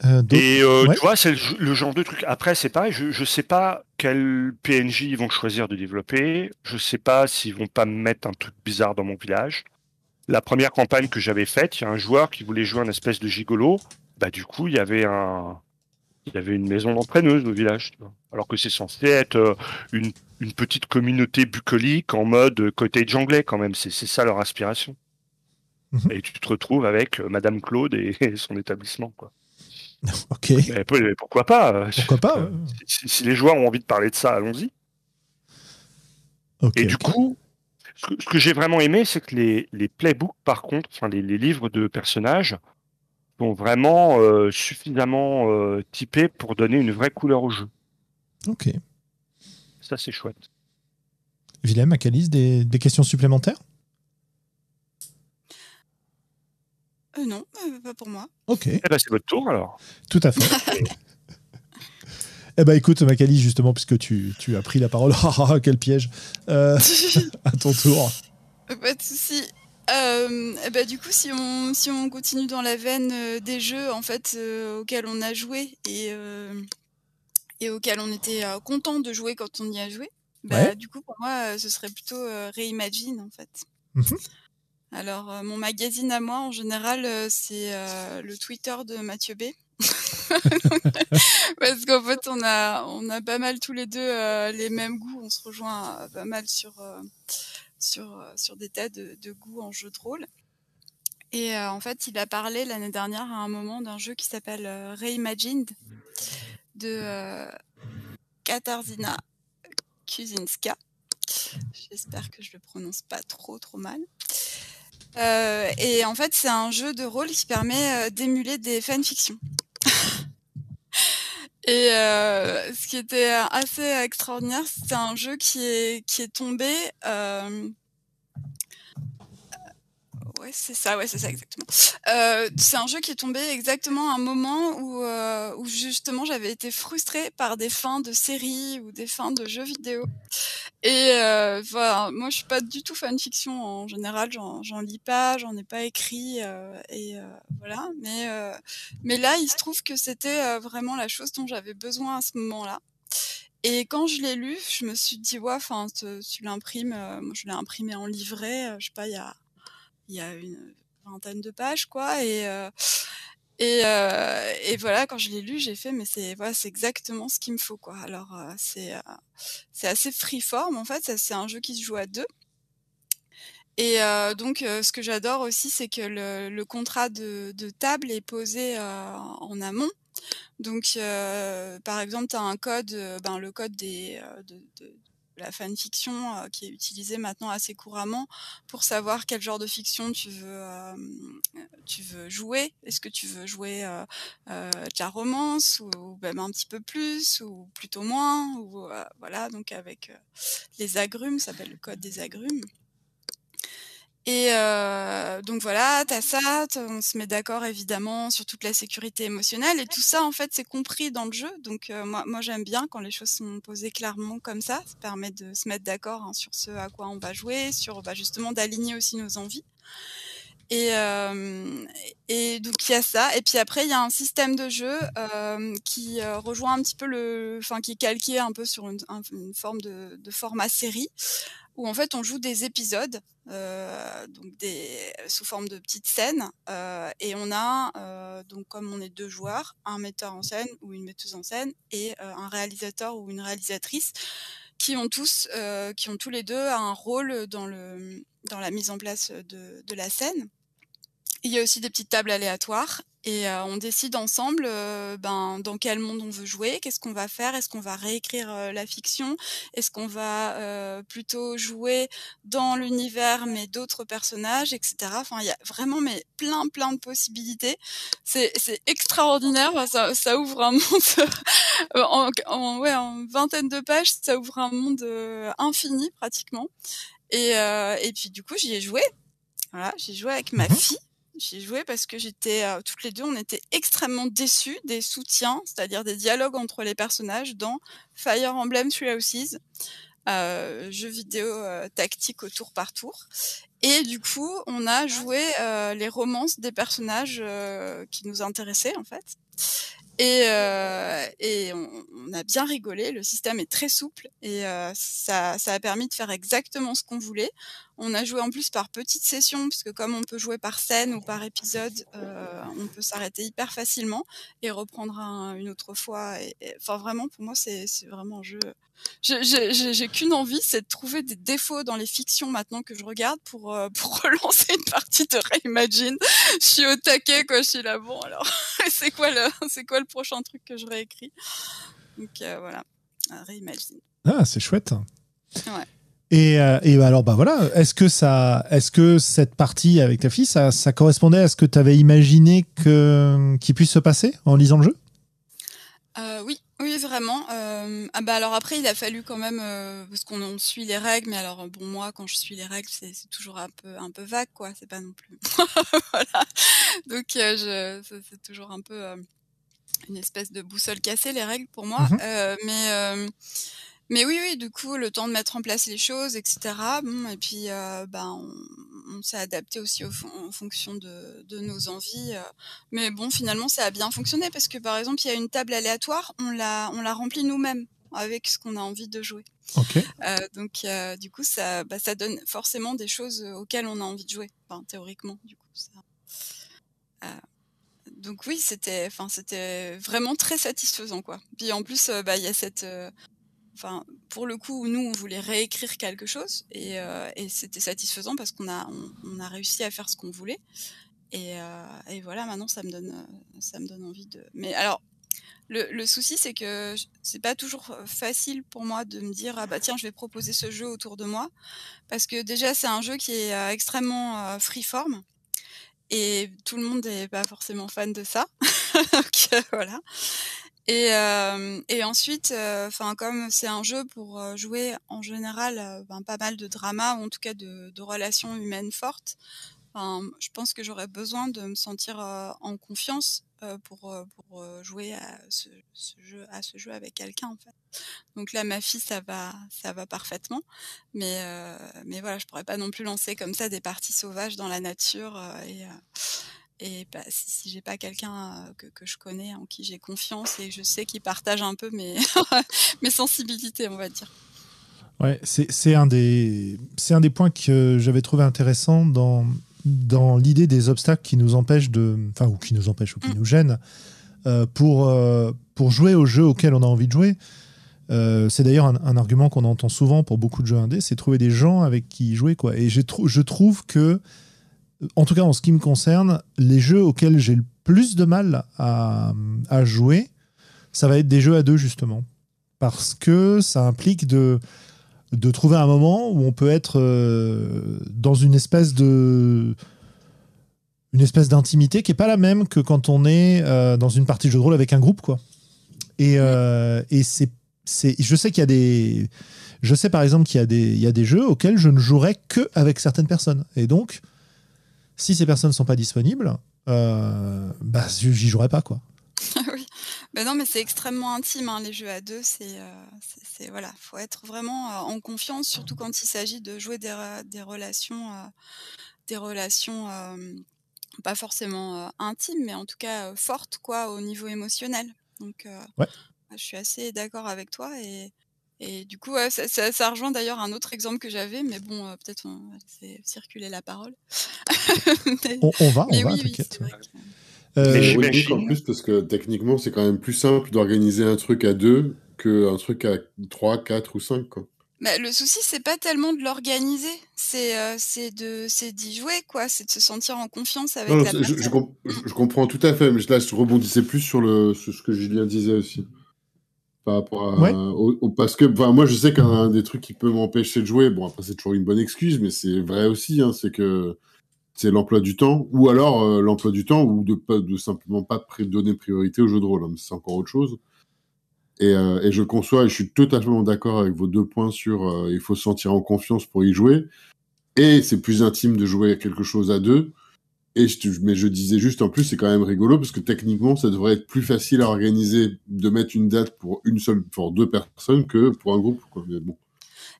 Euh, et tu vois, c'est le, genre de truc. Après, c'est pareil. Je ne sais pas quel PNJ ils vont choisir de développer. Je sais pas s'ils vont pas me mettre un truc bizarre dans mon village la première campagne que j'avais faite, il y a un joueur qui voulait jouer un espèce de gigolo. Bah, du coup, il y avait un, il y avait une maison d'entraîneuse au village. Alors que c'est censé être euh, une, petite communauté bucolique en mode cottage anglais quand même. C'est ça leur aspiration. Mhm. Et tu te retrouves avec euh, Madame Claude et, son établissement, quoi. ok. pourquoi pas euh, Pourquoi pas si, les joueurs ont envie de parler de ça, allons-y. et du coup, ce que, j'ai vraiment aimé, c'est que les, les, playbooks, par contre, enfin les, livres de personnages, sont vraiment euh, suffisamment euh, typés pour donner une vraie couleur au jeu. Ok. Ça, c'est chouette. Willem, Akalis, des, des questions supplémentaires? Euh, Non, pas pour moi. Ok. Eh ben, c'est votre tour alors. Tout à fait. Eh ben écoute, Macali, justement, puisque tu, tu, as pris la parole, ah, ah, quel piège euh, À ton tour. Pas de souci. Euh, eh ben, du coup, si on, si on continue dans la veine euh, des jeux en fait auxquels on a joué et, et auxquels on était content de jouer quand on y a joué, bah, du coup pour moi ce serait plutôt Reimagine en fait. Mhm. Alors mon magazine à moi en général c'est le Twitter de Mathieu B. Parce qu'en fait, on a, on a pas mal tous les deux euh, les mêmes goûts. On se rejoint euh, pas mal sur, euh, sur, sur des tas de, de, goûts en jeu de rôle. Et en fait, il a parlé l'année dernière à un moment d'un jeu qui s'appelle Reimagined de Katarzyna Kuzinska. J'espère que je le prononce pas trop trop mal. et en fait, c'est un jeu de rôle qui permet d'émuler des fanfictions. Et ce qui était assez extraordinaire, c'était un jeu qui est qui est tombé ouais, c'est ça, ouais, c'est ça exactement. Euh, c'est un jeu qui est tombé exactement à un moment où, euh, où justement j'avais été frustrée par des fins de séries ou des fins de jeux vidéo. Et euh, voilà, moi je suis pas du tout fanfiction en général, j'en, lis pas, j'en ai pas écrit euh, et euh, voilà. Mais mais là, il se trouve que c'était vraiment la chose dont j'avais besoin à ce moment-là. Et quand je l'ai lu, je me suis dit, ouais, enfin, tu, l'imprimes, moi je l'ai imprimé en livret, je sais pas, il y a il y a une vingtaine de pages, quoi. Et, euh, et, euh, et voilà, quand je l'ai lu, j'ai fait, mais c'est voilà, c'est exactement ce qu'il me faut, quoi. Alors, euh, c'est c'est assez freeform, en fait. C'est un jeu qui se joue à deux. Et donc, ce que j'adore aussi, c'est que le, le contrat de, de, table est posé en amont. Donc, par exemple, tu as un code, ben, le code des, de, de, la fanfiction euh, qui est utilisée maintenant assez couramment pour savoir quel genre de fiction tu veux euh, tu veux jouer. Est-ce que tu veux jouer euh, euh de la romance ou, même un petit peu plus ou plutôt moins ou voilà donc avec les agrumes, ça s'appelle le code des agrumes. Et euh, donc voilà, t'as ça, on se met d'accord évidemment sur toute la sécurité émotionnelle et tout ça en fait c'est compris dans le jeu. Donc euh, moi, moi j'aime bien quand les choses sont posées clairement comme ça, ça permet de se mettre d'accord hein, sur ce à quoi on va jouer, sur bah, justement d'aligner aussi nos envies. Et, euh, et donc il y a ça. Et puis après il y a un système de jeu euh, qui euh, rejoint un petit peu le, enfin qui est calqué un peu sur une, une forme de, de format série où en fait on joue des épisodes, euh, donc des, sous forme de petites scènes, euh, et on a euh, donc comme on est deux joueurs, un metteur en scène ou une metteuse en scène et euh, un réalisateur ou une réalisatrice qui ont tous, qui ont tous les deux un rôle dans le dans la mise en place de, de la scène. Il y a aussi des petites tables aléatoires et euh, on décide ensemble euh, ben, dans quel monde on veut jouer, qu'est-ce qu'on va faire, est-ce qu'on va réécrire euh, la fiction, est-ce qu'on va plutôt jouer dans l'univers mais d'autres personnages, etc. Enfin, il y a vraiment mais plein plein de possibilités. C'est, c'est extraordinaire, ça, ça ouvre un monde en, en, ouais, en vingtaine de pages, ça ouvre un monde infini pratiquement. Et, et puis du coup, j'y ai joué. Voilà, j'ai joué avec ma mmh fille j'ai joué parce que j'étais euh, toutes les deux, on était extrêmement déçus des soutiens, c'est-à-dire des dialogues entre les personnages dans Fire Emblem Three Houses, euh, jeu vidéo euh, tactique au tour par tour. Et du coup, on a joué les romances des personnages qui nous intéressaient en fait. Et, euh, et on, on, a bien rigolé. Le système est très souple et ça, ça a permis de faire exactement ce qu'on voulait. On a joué en plus par petites sessions, puisque comme on peut jouer par scène ou par épisode, euh, on peut s'arrêter hyper facilement et reprendre un, une autre fois. Et, et, enfin, vraiment, pour moi, c'est vraiment un jeu. J'ai qu'une envie, c'est de trouver des défauts dans les fictions maintenant que je regarde pour, euh, pour relancer une partie de Reimagine. Je suis au taquet, quoi. Je suis là, bon, alors, c'est quoi, le, quoi le prochain truc que je réécris? Donc euh, voilà, Reimagine. Ah, c'est chouette. Ouais. Et, euh, et, alors, bah voilà, est-ce que, ça, est-ce que cette partie avec ta fille, ça, ça correspondait à ce que tu avais imaginé que, qu'il puisse se passer en lisant le jeu? Euh, Oui, oui, vraiment. Euh, ah bah alors après, il a fallu quand même euh, parce qu'on on suit les règles, mais alors bon moi, quand je suis les règles, c'est, toujours un peu un peu vague, quoi. C'est pas non plus. voilà. Donc euh, c'est toujours un peu une espèce de boussole cassée les règles pour moi. Mm-hmm. mais mais oui, oui, du coup, le temps de mettre en place les choses, etc. Bon, et puis, euh, ben, on, on s'est adapté aussi au, en fonction de, de nos envies. Euh. Mais bon, finalement, ça a bien fonctionné parce que, par exemple, il y a une table aléatoire, on l'a, on l'a remplie nous-mêmes avec ce qu'on a envie de jouer. Okay. Euh, donc, euh, du coup, ça, bah, ça donne forcément des choses auxquelles on a envie de jouer. Enfin, théoriquement, du coup, ça. Euh, donc oui, c'était, enfin, c'était vraiment très satisfaisant, quoi. Puis en plus, bah, il y a cette enfin pour le coup nous on voulait réécrire quelque chose et, euh, c'était satisfaisant parce qu'on a on, a réussi à faire ce qu'on voulait. Et, euh, voilà maintenant ça me donne ça me donne envie de mais alors le, souci c'est que c'est pas toujours facile pour moi de me dire ah bah tiens je vais proposer ce jeu autour de moi. Parce que déjà c'est un jeu qui est euh, extrêmement euh, freeform et tout le monde n'est pas forcément fan de ça. Donc voilà Et, euh, et ensuite, euh, enfin comme c'est un jeu pour euh, jouer en général ben, pas mal de drama ou en tout cas de, de relations humaines fortes, je pense que j'aurais besoin de me sentir en confiance pour, pour jouer à ce, jeu, à ce jeu avec quelqu'un en fait. Donc là, ma fille, ça va, ça va parfaitement, mais mais voilà, je pourrais pas non plus lancer comme ça des parties sauvages dans la nature et et bah, si, si j'ai pas quelqu'un que, que, je connais, en qui j'ai confiance et je sais qu'il partage un peu mes, mes sensibilités, on va dire. Ouais, c'est un, des, un des points que j'avais trouvé intéressant dans, dans l'idée des obstacles qui nous empêchent de. Enfin, ou qui nous empêchent ou qui mm. nous gênent euh, pour, euh, pour jouer au jeu auquel on a envie de jouer. Euh, c'est d'ailleurs un, argument qu'on entend souvent pour beaucoup de jeux indés, c'est trouver des gens avec qui jouer. Quoi. Et je trouve que en tout cas en ce qui me concerne, les jeux auxquels j'ai le plus de mal à, jouer, ça va être des jeux à deux justement. Parce que ça implique de, de trouver un moment où on peut être euh, dans une espèce de une espèce d'intimité qui est pas la même que quand on est euh, dans une partie de jeu de rôle avec un groupe quoi. Et, euh, et c'est, c'est je sais qu'il y a des je sais par exemple qu'il y a des il y a des jeux auxquels je ne jouerai que avec certaines personnes et donc si ces personnes ne sont pas disponibles, euh, bah, j'y jouerai pas, quoi. oui. Ben non, mais c'est extrêmement intime, hein, les jeux à deux. C'est, euh, voilà, faut être vraiment euh, en confiance, surtout quand il s'agit de jouer des, des relations, des relations pas forcément intimes, mais en tout cas fortes, quoi, au niveau émotionnel. Donc, ouais. je suis assez d'accord avec toi et et du coup, ça, rejoint d'ailleurs un autre exemple que j'avais, mais bon, euh, peut-être on va circuler la parole. on, va, on va, t'inquiète. Euh, oui, en plus, parce que techniquement, c'est quand même plus simple d'organiser un truc à deux qu'un truc à trois, quatre ou cinq. Quoi. Bah, le souci, c'est pas tellement de l'organiser, c'est euh, de c'est d'y jouer, quoi. C'est de se sentir en confiance avec la personne. Je, comprends tout à fait, mais là, je rebondissais plus sur, le, sur ce que Julien disait aussi par rapport à, au, parce que moi je sais qu'un des trucs qui peut m'empêcher de jouer bon après c'est toujours une bonne excuse mais c'est vrai aussi hein, c'est que c'est l'emploi du temps ou alors euh, l'emploi du temps ou de pas de simplement pas donner priorité au jeu de rôle hein, c'est encore autre chose. Et, euh, et, je conçois et je suis totalement d'accord avec vos deux points sur euh, il faut se sentir en confiance pour y jouer. Et c'est plus intime de jouer quelque chose à deux et je, mais je disais juste en plus, c'est quand même rigolo parce que techniquement, ça devrait être plus facile à organiser de mettre une date pour une seule, pour deux personnes que pour un groupe. Quoi. Mais bon.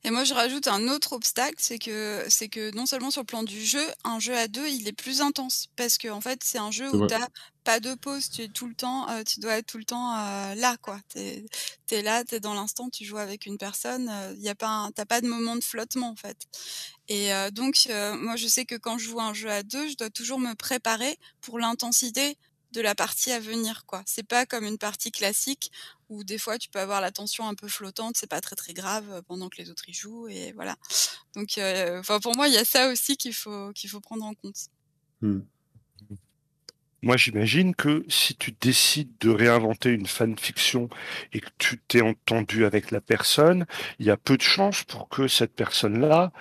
Et moi, je rajoute un autre obstacle, c'est que c'est que non seulement sur le plan du jeu, un jeu à deux, il est plus intense parce que en fait, c'est un jeu où tu n'as pas de pause, tu es tout le temps, euh, tu dois être tout le temps euh, là, quoi. T'es es là, t'es dans l'instant, tu joues avec une personne, il euh, y a pas, t'as pas de moment de flottement en fait. Et donc, moi, je sais que quand je joue un jeu à deux, je dois toujours me préparer pour l'intensité de la partie à venir quoi. C'est pas comme une partie classique où des fois tu peux avoir la tension un peu flottante, c'est pas très très grave euh, pendant que les autres y jouent et voilà. Donc euh, enfin pour moi il y a ça aussi qu'il faut qu'il faut prendre en compte. Mmh. Moi, j'imagine que si tu décides de réinventer une fanfiction et que tu t'es entendu avec la personne, il y a peu de chances pour que cette personne-là,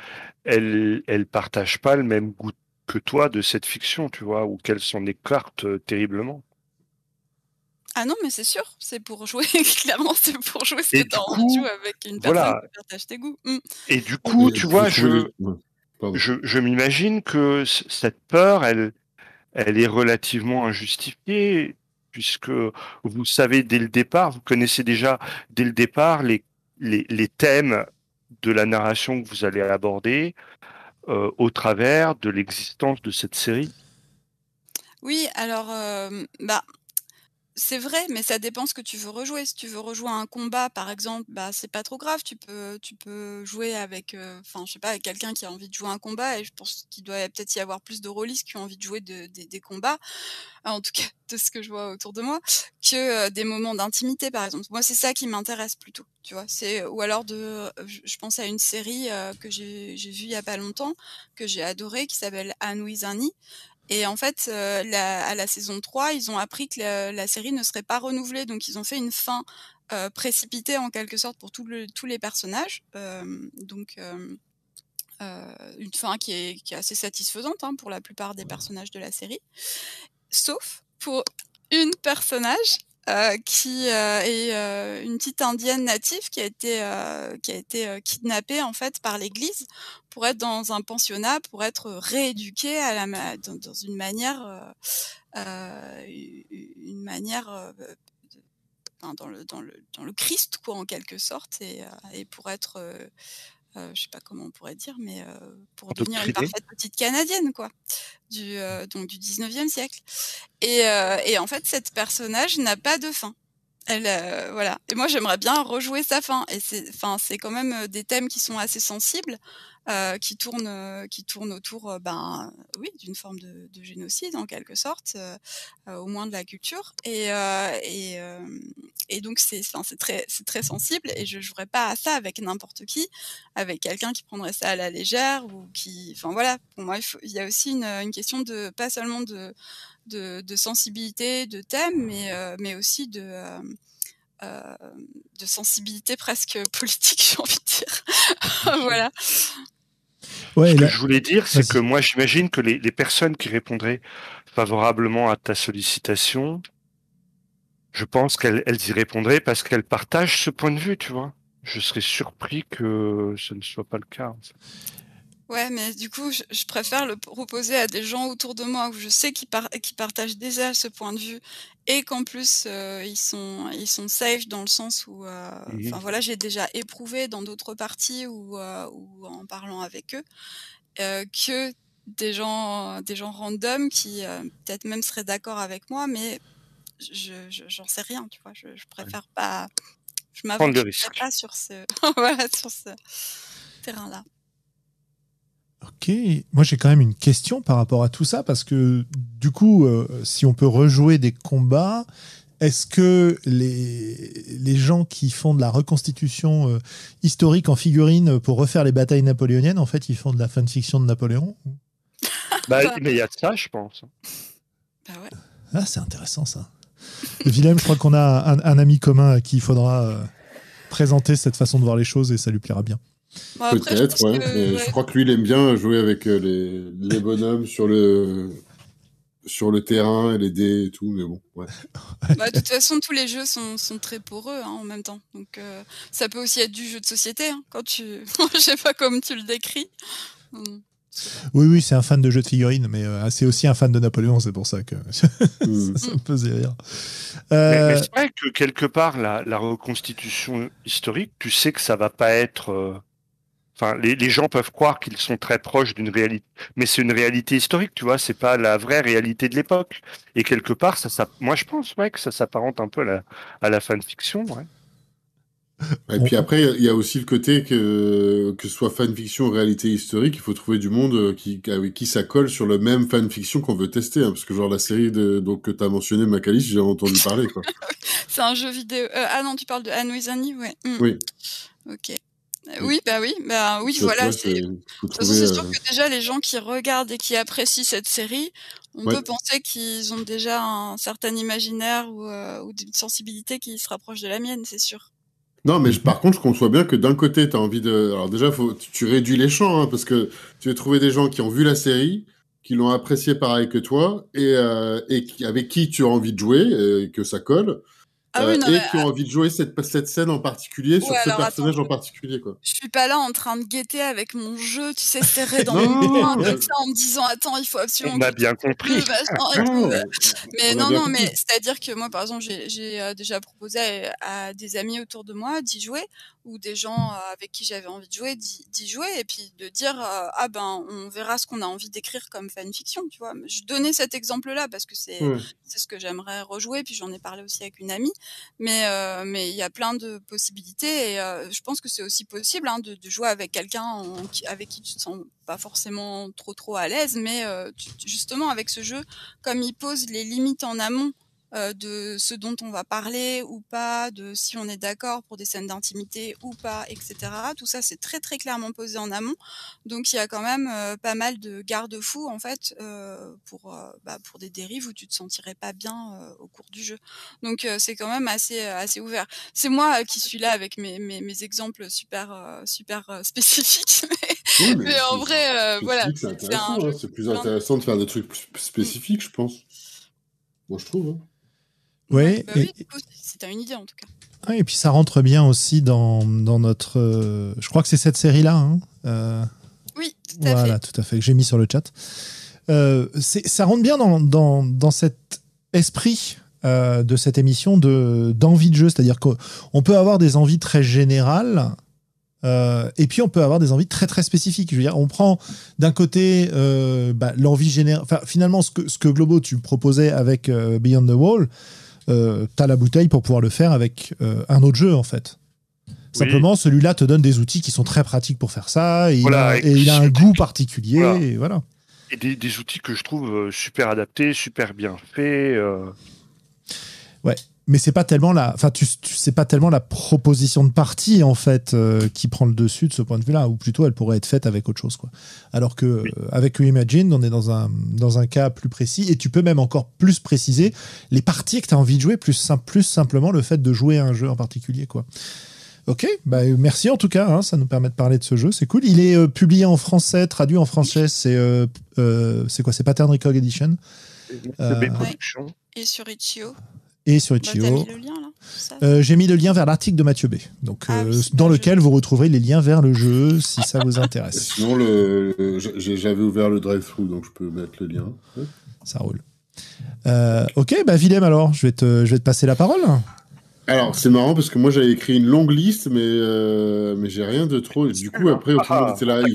elle, elle partage pas le même goût que toi de cette fiction, tu vois, ou qu'elle s'en écarte euh, terriblement. Ah non, mais c'est sûr, c'est pour jouer, clairement, c'est pour jouer ce que envie de jouer avec une personne qui partage tes goûts. Mmh. Et du coup, tu vois, je, je, je m'imagine que cette peur, elle, elle est relativement injustifiée, puisque vous savez dès le départ, vous connaissez déjà dès le départ les, les, les thèmes de la narration que vous allez aborder, euh, au travers de l'existence de cette série? Oui, alors, euh, bah, c'est vrai, mais ça dépend ce que tu veux rejouer. Si tu veux rejouer un combat, par exemple, bah c'est pas trop grave. Tu peux, tu peux jouer avec, euh, enfin, je sais pas, avec quelqu'un qui a envie de jouer un combat. Et je pense qu'il doit peut-être y avoir plus de rôlistes qui ont envie de jouer des combats, en tout cas de ce que je vois autour de moi, que euh, des moments d'intimité, par exemple. Moi, c'est ça qui m'intéresse plutôt. Tu vois, c'est ou alors de, je pense à une série euh, que j'ai vue il y a pas longtemps, que j'ai adorée, qui s'appelle Annie et en fait, euh, la, à la saison 3, ils ont appris que la, série ne serait pas renouvelée, donc ils ont fait une fin euh, précipitée en quelque sorte pour le, tous les personnages. Euh, donc une fin qui est, qui est assez satisfaisante hein, pour la plupart des personnages de la série, sauf pour une personnage qui est une petite indienne native qui a été qui a été kidnappée en fait par l'Église pour être dans un pensionnat, pour être rééduquée à la dans, dans une manière une manière dans le dans le dans le Christ quoi en quelque sorte et, et pour être euh, je sais pas comment on pourrait dire, mais euh, pour devenir une parfaite petite canadienne, quoi, du euh, donc du 19e siècle. Et, et en fait, cette personnage n'a pas de fin. Elle, voilà. Et moi, j'aimerais bien rejouer sa fin. Et c'est, enfin, c'est quand même des thèmes qui sont assez sensibles. Euh, qui tourne euh, qui tourne autour euh, ben oui d'une forme de, de, génocide en quelque sorte au moins de la culture et et, et donc c'est c'est très c'est très sensible et je jouerais pas à ça avec n'importe qui avec quelqu'un qui prendrait ça à la légère ou qui enfin voilà pour moi il, faut, il y a aussi une, une question de pas seulement de de, de sensibilité de thème mais mais aussi de euh, de sensibilité presque politique, j'ai envie de dire. voilà. Ce que je voulais dire, c'est que moi, j'imagine que les, personnes qui répondraient favorablement à ta sollicitation, je pense qu'elles y répondraient parce qu'elles partagent ce point de vue, tu vois. Je serais surpris que ce ne soit pas le cas. Ouais, mais du coup, je, préfère le proposer à des gens autour de moi où je sais qu'ils partagent déjà ce point de vue et qu'en plus euh, ils sont ils sont safe dans le sens où, euh, mmh enfin voilà, j'ai déjà éprouvé dans d'autres parties ou euh, en parlant avec eux que des gens des gens random qui peut-être même seraient d'accord avec moi, mais je j'en sais rien, tu vois. Je, je préfère pas, je m'avance pas sur ce voilà sur ce terrain-là. Ok, moi j'ai quand même une question par rapport à tout ça, parce que du coup, euh, si on peut rejouer des combats, est-ce que les, les gens qui font de la reconstitution euh, historique en figurine pour refaire les batailles napoléoniennes, en fait, ils font de la fanfiction de Napoléon bah, Mais il y a de ça, je pense. Bah ouais. Ah, c'est intéressant ça. Willem, je crois qu'on a un, un, ami commun à qui il faudra euh, présenter cette façon de voir les choses et ça lui plaira bien. Peut-être, ouais. Je crois que lui, il aime bien jouer avec euh, les, les bonhommes sur le, sur le terrain et les dés et tout, mais bon, ouais. Bah, de toute façon, tous les jeux sont, sont très poreux hein, en même temps. Donc, euh, ça peut aussi être du jeu de société, hein, quand tu. Je sais pas comme tu le décris. Hmm. Oui, oui, c'est un fan de jeux de figurines, mais euh, c'est aussi un fan de Napoléon, c'est pour ça que hmm. ça, me faisait rire. Mais, c'est vrai que quelque part, la, la, reconstitution historique, tu sais que ça va pas être Enfin, les, les, gens peuvent croire qu'ils sont très proches d'une réalité, mais c'est une réalité historique, tu vois. C'est pas la vraie réalité de l'époque. Et quelque part, ça, ça, moi, je pense, ouais, que ça s'apparente un peu à la, à la fanfiction, ouais. Et puis après, il y a aussi le côté que que ce soit fanfiction ou réalité historique, il faut trouver du monde qui avec qui ça colle sur le même fanfiction qu'on veut tester, hein, parce que genre la série de donc que t'as mentionné Macalis, j'ai entendu parler c'est un jeu vidéo. Euh, ah non, tu parles de Anne Annie, ouais. Hmm. Oui. Ok. Oui, bah oui, bah oui, voilà. C'est sûr euh que déjà les gens qui regardent et qui apprécient cette série, on peut penser qu'ils ont déjà un certain imaginaire ou, euh, ou une sensibilité qui se rapproche de la mienne, c'est sûr. Non, mais par contre, je conçois bien que d'un côté, tu as envie de. Alors, déjà, faut... tu réduis les champs, hein, parce que tu vas trouver des gens qui ont vu la série, qui l'ont apprécié pareil que toi, et, euh, et avec qui tu as envie de jouer, et que ça colle. Ah euh, et qui ont envie de jouer cette, cette scène en particulier sur ce personnage en particulier. Quoi. Je suis pas là en train de guetter avec mon jeu, tu sais, serré dans mon coin, en me disant attends, il faut absolument. On a bien compris. mais non, non, mais c'est-à-dire que moi, par exemple, j'ai euh, déjà proposé à, des amis autour de moi d'y jouer ou des gens euh, avec qui j'avais envie de jouer d'y jouer et puis de dire ah ben on verra ce qu'on a envie d'écrire comme fanfiction, tu vois. Je donnais cet exemple-là parce que c'est c'est ce que j'aimerais rejouer puis j'en ai parlé aussi avec une amie mais euh, mais il y a plein de possibilités et euh, je pense que c'est aussi possible hein, de, de, jouer avec quelqu'un avec qui tu te sens pas forcément trop trop à l'aise, mais euh, justement avec ce jeu, comme il pose les limites en amont euh, de ce dont on va parler ou pas, de si on est d'accord pour des scènes d'intimité ou pas, etc. Tout ça, c'est très très clairement posé en amont. Donc il y a quand même euh, pas mal de garde-fous en fait euh, pour bah, pour des dérives où tu te sentirais pas bien au cours du jeu. Donc c'est quand même assez assez ouvert. C'est moi qui suis là avec mes mes, mes exemples super super spécifiques. mais, en vrai, voilà. C'est hein. plus intéressant de faire des trucs plus spécifiques, je pense. Moi, je trouve. Hein. Ouais, Bah et, oui, c'était une idée en tout cas. ouais, et puis ça rentre bien aussi dans, dans notre. euh, je crois que c'est cette série-là. hein, euh, Oui, tout à voilà, fait. tout à fait, que j'ai mis sur le chat. Euh, ça rentre bien dans, dans, dans cet esprit de cette émission de d'envie de jeu, c'est-à-dire qu'on peut avoir des envies très générales. et puis on peut avoir des envies très très spécifiques. Je veux dire, on prend d'un côté bah, l'envie générale. Enfin, finalement, ce que, ce que Globo tu proposais avec Beyond the Wall, euh, t'as la bouteille pour pouvoir le faire avec euh, un autre jeu en fait. Simplement, celui-là te donne des outils qui sont très pratiques pour faire ça, et, Voilà, il, a, et il a un goût particulier, Voilà. et voilà. Et des, des outils que je trouve euh, super adaptés, super bien faits. euh. Mais c'est pas tellement la, enfin, tu, tu c'est pas tellement la proposition de partie en fait euh, qui prend le dessus de ce point de vue-là, ou plutôt elle pourrait être faite avec autre chose, quoi. Alors que Oui. euh, avec Reimagine, on est dans un dans un cas plus précis, et tu peux même encore plus préciser les parties que tu as envie de jouer, plus sim- plus simplement le fait de jouer à un jeu en particulier, quoi. Ok, bah, merci en tout cas, hein, ça nous permet de parler de ce jeu, c'est cool. Il est euh, publié en français, traduit en français, c'est euh, euh, c'est quoi, c'est Pattern Record Edition? Euh. Et sur Itch.io. et sur Bah, Itch.io. Euh, J'ai mis le lien vers l'article de Mathieu B. Donc, Ah euh, oui, dans lequel vous retrouverez les liens vers le jeu si ça vous intéresse. Sinon, le, le- j'ai- j'avais ouvert le drive-thru, donc je peux mettre le lien. Ça roule. Euh, ok, bah Willem alors, je vais te, je vais te passer la parole. Alors, c'est marrant parce que moi j'avais écrit une longue liste, mais, euh, mais j'ai rien de trop. Et du coup, après, tout le monde était là, Ah,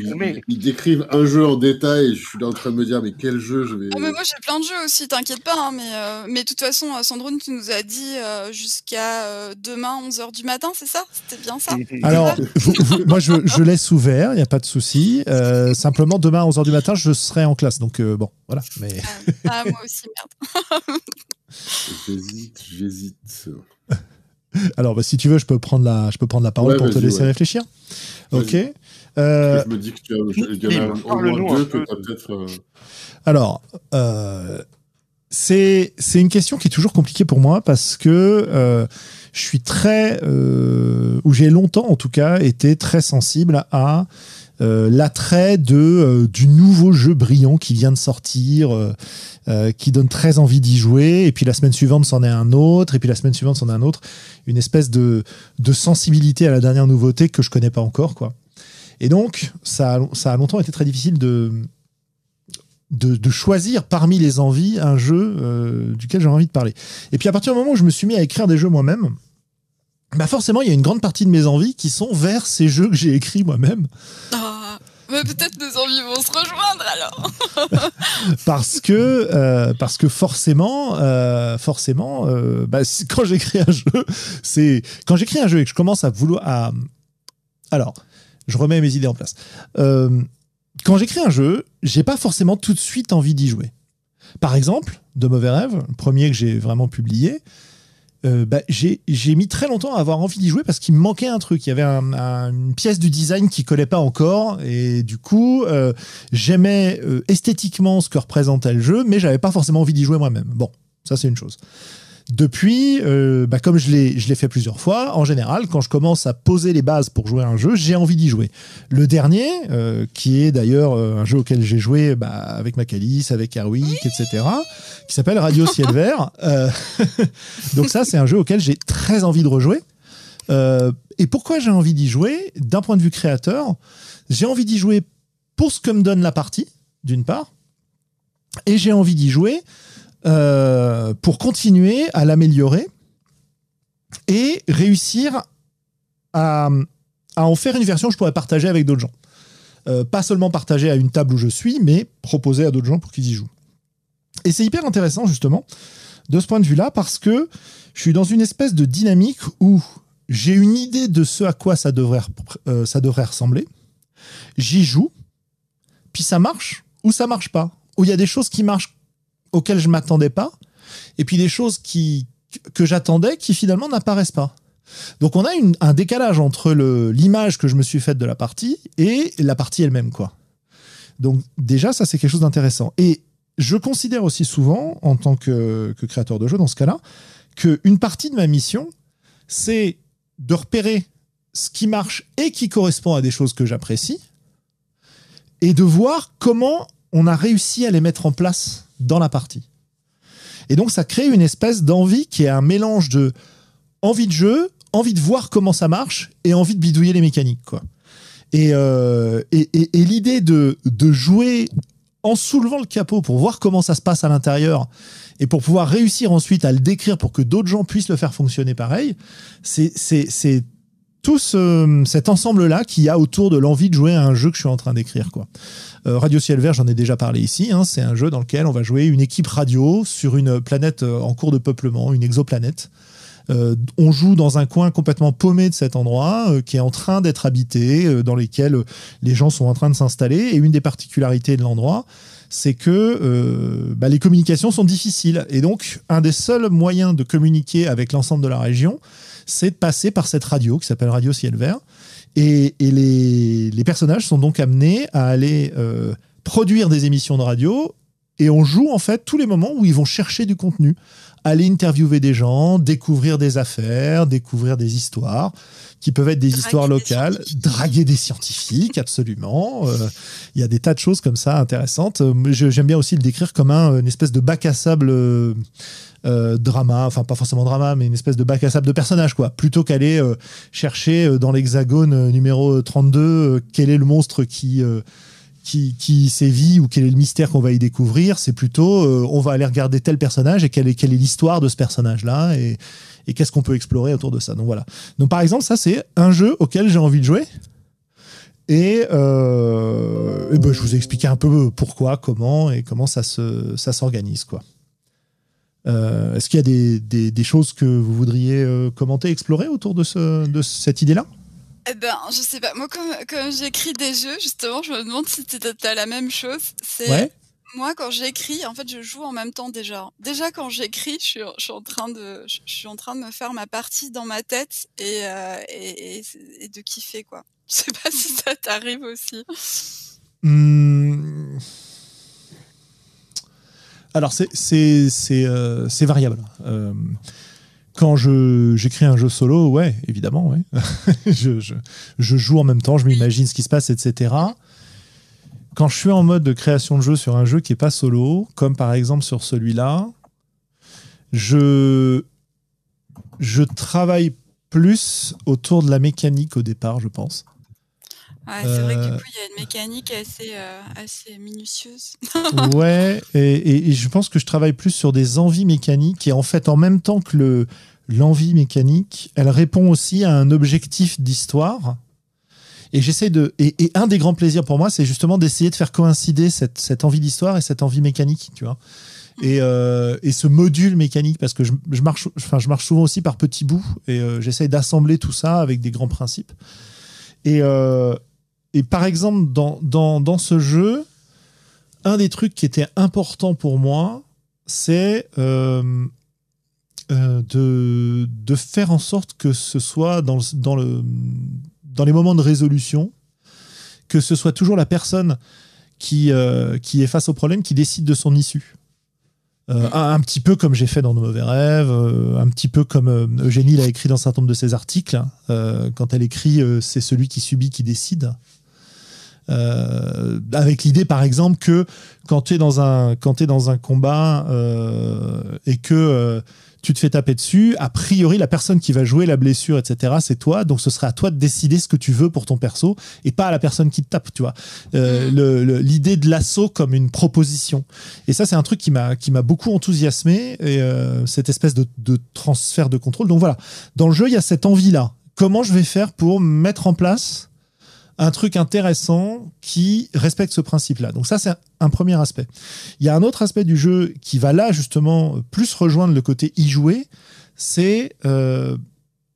ils, décrivent un jeu en détail. Et je suis là en train de me dire, mais quel jeu je vais. Ah, mais moi j'ai plein de jeux aussi, t'inquiète pas. hein, mais, euh, mais de toute façon, euh, Sandrone, tu nous as dit euh, jusqu'à euh, demain 11h du matin, c'est ça? C'était bien ça? Alors, vous- vous- moi je, je laisse ouvert, il n'y a pas de souci. Euh, simplement, demain à 11h du matin, je serai en classe. Donc, euh, bon, voilà. Mais... Ah, moi aussi, merde. J'hésite, j'hésite. Alors, bah, si tu veux, je peux prendre la, je peux prendre la parole Ouais, pour te laisser ouais. réfléchir. Ok. Euh, je me dis que tu as, il y en a Dis-moi, au parle-nous moins un deux que peu. tu as peut-être. euh, Alors, euh, c'est c'est une question qui est toujours compliquée pour moi parce que euh, je suis très, euh, ou j'ai longtemps en tout cas été très sensible à l'attrait de euh, du nouveau jeu brillant qui vient de sortir, euh, euh, qui donne très envie d'y jouer, et puis la semaine suivante c'en est un autre, et puis la semaine suivante c'en est un autre, une espèce de de sensibilité à la dernière nouveauté que je connais pas encore, quoi. Et donc ça a, ça a longtemps été très difficile de de, choisir parmi les envies un jeu euh, duquel j'ai envie de parler. Et puis à partir du moment où je me suis mis à écrire des jeux moi-même, bah forcément il y a une grande partie de mes envies qui sont vers ces jeux que j'ai écrits moi-même. Ah, mais peut-être nos envies vont se rejoindre alors. parce que euh, parce que forcément euh, forcément euh, bah, quand j'écris un jeu c'est quand j'écris un jeu et que je commence à vouloir à alors je remets mes idées en place. Quand j'écris un jeu j'ai pas forcément tout de suite envie d'y jouer. Par exemple de mauvais rêves le premier que j'ai vraiment publié euh, bah, j'ai mis très longtemps à avoir envie d'y jouer parce qu'il me manquait un truc. Il y avait un- une pièce du design qui collait pas encore et du coup euh, j'aimais euh, esthétiquement ce que représentait le jeu, mais j'avais pas forcément envie d'y jouer moi-même. Bon, ça c'est une chose. Depuis, euh, bah, comme je l'ai je l'ai fait plusieurs fois, en général, quand je commence à poser les bases pour jouer à un jeu, j'ai envie d'y jouer. Le dernier, euh, qui est d'ailleurs euh, un jeu auquel j'ai joué bah, avec Macalis, avec Harwick, etc., qui s'appelle Radio Ciel Vert. Euh, donc ça, c'est un jeu auquel j'ai très envie de rejouer. Et pourquoi j'ai envie d'y jouer? D'un point de vue créateur, j'ai envie d'y jouer pour ce que me donne la partie, d'une part, et j'ai envie d'y jouer euh, pour continuer à l'améliorer et réussir à, en faire une version que je pourrais partager avec d'autres gens. Euh, pas seulement partager à une table où je suis, mais proposer à d'autres gens pour qu'ils y jouent. Et c'est hyper intéressant, justement, de ce point de vue-là, parce que je suis dans une espèce de dynamique où j'ai une idée de ce à quoi ça devrait, euh, ressembler. J'y joue, puis ça marche ou ça marche pas. Ou il y a des choses qui marchent auxquelles je m'attendais pas, et puis des choses qui, que j'attendais qui finalement n'apparaissent pas. Donc on a un décalage entre l'image que je me suis faite de la partie et la partie elle-même, quoi. Donc déjà, ça c'est quelque chose d'intéressant. Et je considère aussi souvent, en tant que, que créateur de jeu dans ce cas-là, qu'une partie de ma mission, c'est de repérer ce qui marche et qui correspond à des choses que j'apprécie, et de voir comment on a réussi à les mettre en place dans la partie. Et donc ça crée une espèce d'envie qui est un mélange de envie de jeu, envie de voir comment ça marche et envie de bidouiller les mécaniques. Quoi. Et, euh, et, et, l'idée de, de jouer en soulevant le capot pour voir comment ça se passe à l'intérieur et pour pouvoir réussir ensuite à le décrire pour que d'autres gens puissent le faire fonctionner pareil, c'est tout ce, cet ensemble-là qu'il y a autour de l'envie de jouer à un jeu que je suis en train d'écrire. quoi. Euh, radio Ciel Vert, j'en ai déjà parlé ici. Hein, c'est un jeu dans lequel on va jouer une équipe radio sur une planète euh, en cours de peuplement, une exoplanète. Euh, on joue dans un coin complètement paumé de cet endroit qui est en train d'être habité, dans lequel les gens sont en train de s'installer. Et une des particularités de l'endroit, c'est que bah, les communications sont difficiles. Et donc, un des seuls moyens de communiquer avec l'ensemble de la région, c'est de passer par cette radio qui s'appelle Radio Ciel Vert. Et, les, personnages sont donc amenés à aller euh, produire des émissions de radio. Et on joue en fait tous les moments où ils vont chercher du contenu, aller interviewer des gens, découvrir des affaires, découvrir des histoires qui peuvent être des histoires locales, draguer des scientifiques, absolument. Euh, il y a des tas de choses comme ça intéressantes. J'aime bien aussi le décrire comme un, une espèce de bac à sable. Euh, euh, drama, enfin pas forcément drama, mais une espèce de bac à sable de personnage, quoi. Plutôt qu'aller euh, chercher euh, dans l'hexagone numéro 32 quel est le monstre qui, qui, qui, sévit ou quel est le mystère qu'on va y découvrir, c'est plutôt on va aller regarder tel personnage et quelle est, quelle est l'histoire de ce personnage-là et, et qu'est-ce qu'on peut explorer autour de ça. Donc voilà. Donc par exemple, ça c'est un jeu auquel j'ai envie de jouer. Et, ben, je vous ai expliqué un peu pourquoi, comment et comment ça ça s'organise quoi. Euh, est-ce qu'il y a des, choses que vous voudriez euh, commenter, explorer autour de, ce, de cette idée-là? Eh ben, je sais pas. Moi, comme, j'écris des jeux, justement, je me demande si tu as la même chose. C'est moi quand j'écris, en fait, je joue en même temps déjà. Déjà quand j'écris, je suis, je suis en train de, je, suis en train de me faire ma partie dans ma tête et, euh, et, de kiffer quoi. Je sais pas si ça t'arrive aussi. Mmh. Alors, c'est euh, variable. Euh, quand j'écris un jeu solo, ouais, évidemment, je, je, joue en même temps, je m'imagine ce qui se passe, etc. Quand je suis en mode de création de jeu sur un jeu qui n'est pas solo, comme par exemple sur celui-là, je, je travaille plus autour de la mécanique au départ, je pense c'est vrai que du euh, coup, il y a une mécanique assez, euh, assez minutieuse. ouais, et, je pense que je travaille plus sur des envies mécaniques. Et en fait, en même temps que le, l'envie mécanique, elle répond aussi à un objectif d'histoire. Et j'essaie de. Et, un des grands plaisirs pour moi, c'est justement d'essayer de faire coïncider cette, cette envie d'histoire et cette envie mécanique, tu vois. Et, euh, et, ce module mécanique, parce que je, je, marche, enfin, je marche souvent aussi par petits bouts et j'essaie d'assembler tout ça avec des grands principes. Et, et par exemple, dans, dans, dans, ce jeu, un des trucs qui était important pour moi, c'est euh, euh, de, de, faire en sorte que ce soit dans, dans, le, dans les moments de résolution, que ce soit toujours la personne qui, euh, qui est face au problème qui décide de son issue. un, petit peu comme j'ai fait dans Nos mauvais rêves, un petit peu comme Eugénie l'a écrit dans un certain nombre de ses articles. quand elle écrit C'est celui qui subit qui décide. Euh, avec l'idée, par exemple, que quand tu es dans un, quand es dans un combat euh, et que euh, tu te fais taper dessus, a priori, la personne qui va jouer la blessure, etc., c'est toi. Donc, ce serait à toi de décider ce que tu veux pour ton perso et pas à la personne qui te tape, tu vois. Mm. L'idée de l'assaut comme une proposition. Et ça, c'est un truc qui m'a qui m'a beaucoup enthousiasmé, et, cette espèce de, de transfert de contrôle. Donc, voilà. Dans le jeu, il y a cette envie-là. Comment je vais faire pour mettre en place un truc intéressant qui respecte ce principe-là. Donc ça, c'est un premier aspect. Il y a un autre aspect du jeu qui va là, justement, plus rejoindre le côté y jouer, c'est... Euh,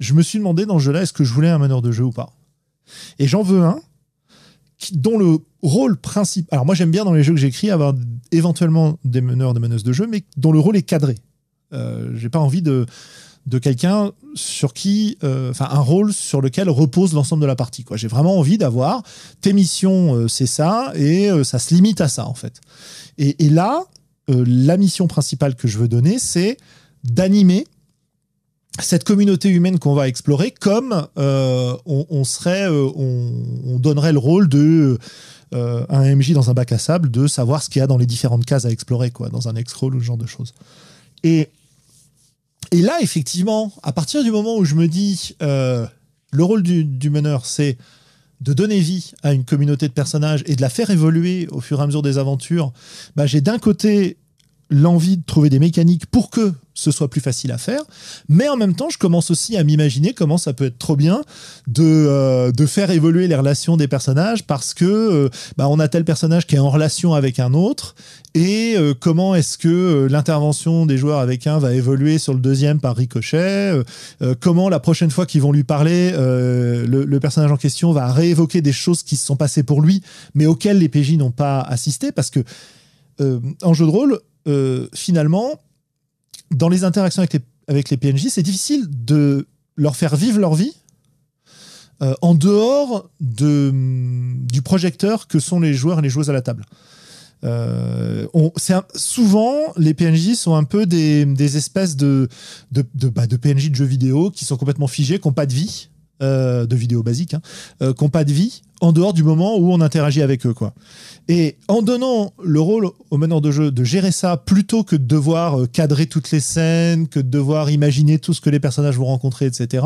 je me suis demandé dans ce jeu-là, est-ce que je voulais un meneur de jeu ou pas? Et j'en veux un dont le rôle principal... Alors moi, j'aime bien dans les jeux que j'écris avoir éventuellement des meneurs, des meneuses de jeu, mais dont le rôle est cadré. Euh, j'ai pas envie de de quelqu'un sur qui, euh, enfin, un rôle sur lequel repose l'ensemble de la partie. Quoi. J'ai vraiment envie d'avoir tes missions, euh, c'est ça, et euh, ça se limite à ça en fait. Et, là, la mission principale que je veux donner, c'est d'animer cette communauté humaine qu'on va explorer comme on, serait, on, donnerait le rôle de un MJ dans un bac à sable de savoir ce qu'il y a dans les différentes cases à explorer, quoi, dans un X-roll ou ce genre de choses. Et, et là, effectivement, à partir du moment où je me dis, euh, le rôle du, meneur, c'est de donner vie à une communauté de personnages et de la faire évoluer au fur et à mesure des aventures, bah, j'ai d'un côté l'envie de trouver des mécaniques pour que ce soit plus facile à faire, mais en même temps, je commence aussi à m'imaginer comment ça peut être trop bien de, euh, de faire évoluer les relations des personnages parce que euh, bah, on a tel personnage qui est en relation avec un autre et euh, comment est-ce que l'intervention des joueurs avec un va évoluer sur le deuxième par ricochet, comment la prochaine fois qu'ils vont lui parler, le, le, personnage en question va réévoquer des choses qui se sont passées pour lui, mais auxquelles les PJ n'ont pas assisté parce que en jeu de rôle, euh, finalement, dans les interactions avec les, PNJ, c'est difficile de leur faire vivre leur vie euh, en dehors de, du projecteur que sont les joueurs et les joueuses à la table. Euh, souvent, les PNJ sont un peu des, espèces de, bah, PNJ de jeux vidéo qui sont complètement figés, qui n'ont pas de vie, de vidéos basiques, hein, qui n'ont pas de vie en dehors du moment où on interagit avec eux. Quoi. Et en donnant le rôle au meneur de jeu de gérer ça plutôt que de devoir euh, cadrer toutes les scènes, que de devoir imaginer tout ce que les personnages vont rencontrer, etc.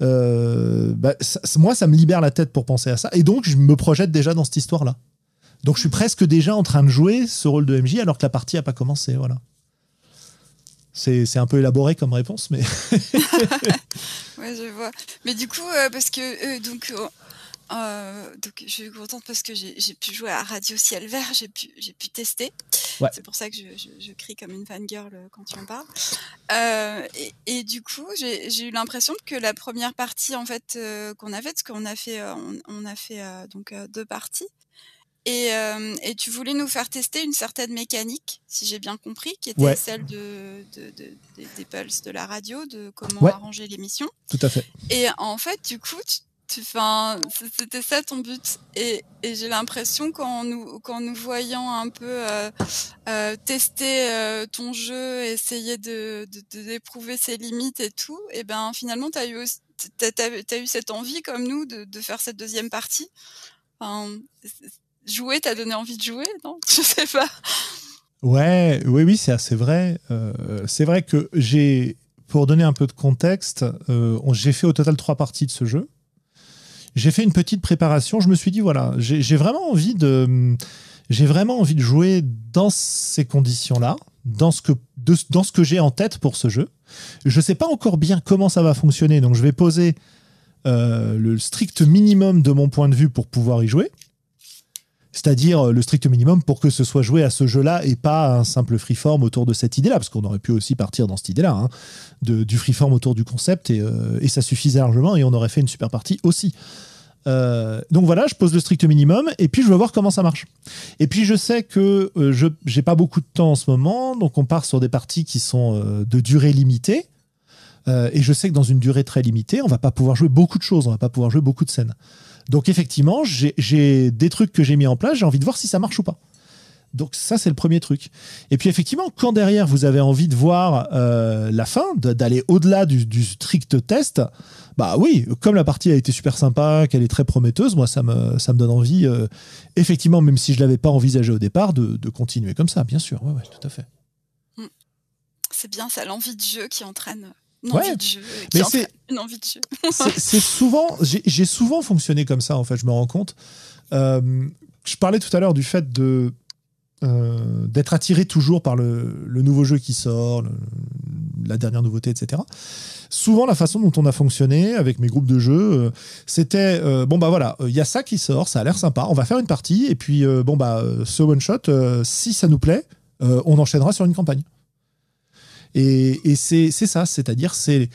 Bah, moi, ça me libère la tête pour penser à ça. Et donc, je me projette déjà dans cette histoire-là. Donc, je suis presque déjà en train de jouer ce rôle de MJ alors que la partie n'a pas commencé. Voilà. C'est un peu élaboré comme réponse, mais. ouais, je vois. Mais du coup, euh, parce que euh, donc, euh, donc, je suis contente parce que j'ai pu jouer à Radio Ciel Vert, j'ai pu, pu tester. C'est pour ça que je, je, crie comme une fangirl quand tu en parles. Et, et, du coup, j'ai eu l'impression que la première partie en fait qu'on a faite, parce qu'on a fait, on, on, a fait donc deux parties. Et, euh, et, tu voulais nous faire tester une certaine mécanique, si j'ai bien compris, qui était celle de, de, de, des pulses de la radio, de comment arranger l'émission. Tout à fait. Et en fait, du coup, tu, c'était ça ton but. Et, j'ai l'impression qu'en nous, qu'en nous voyant un peu euh, euh, tester euh, ton jeu, essayer de, d'éprouver ses limites et tout, et ben finalement, tu as eu, t'as, eu cette envie, comme nous, de, de faire cette deuxième partie. Jouer t'as donné envie de jouer, non? Je sais pas. Ouais, oui, oui, c'est assez vrai. C'est vrai que j'ai, pour donner un peu de contexte, j'ai fait au total trois parties de ce jeu. J'ai fait une petite préparation. Je me suis dit voilà, j'ai vraiment envie de, jouer dans ces conditions-là, dans ce que, dans ce que j'ai en tête pour ce jeu. Je sais pas encore bien comment ça va fonctionner, donc je vais poser euh, le strict minimum de mon point de vue pour pouvoir y jouer c'est-à-dire euh, le strict minimum pour que ce soit joué à ce jeu-là et pas un simple freeform autour de cette idée-là, parce qu'on aurait pu aussi partir dans cette idée-là, hein, du freeform autour du concept, euh, et, ça suffisait largement, et on aurait fait une super partie aussi. Euh, donc voilà, je pose le strict minimum, et puis je vais voir comment ça marche. Et puis je sais que je j'ai pas beaucoup de temps en ce moment, donc on part sur des parties qui sont de durée limitée. et je sais que dans une durée très limitée, on va pas pouvoir jouer beaucoup de choses, on va pas pouvoir jouer beaucoup de scènes. Donc effectivement, j'ai des trucs que j'ai mis en place, j'ai envie de voir si ça marche ou pas. Donc ça, c'est le premier truc. Et puis effectivement, quand derrière, vous avez envie de voir euh, la fin, d'aller au-delà du, strict test, bah oui, comme la partie a été super sympa, qu'elle est très prometteuse, moi, ça me, ça me donne envie, euh, effectivement, même si je ne l'avais pas envisagé au départ, de, continuer comme ça, bien sûr. Ouais, ouais, tout à fait. Hmm. C'est bien, ça, l'envie de jeu qui entraîne une envie de jeu. Mais c'est une envie de jeu. c'est souvent, j'ai souvent fonctionné comme ça en fait. Je me rends compte. Euh, je parlais tout à l'heure du fait de euh, d'être attiré toujours par le, le, nouveau jeu qui sort, la dernière nouveauté, etc. Souvent, la façon dont on a fonctionné avec mes groupes de jeux, euh, c'était bon bah voilà, il y a ça qui sort, ça a l'air sympa, on va faire une partie et puis bon bah ce one shot, si ça nous plaît, on enchaînera sur une campagne. Et, c'est ça, c'est-à-dire, c'est,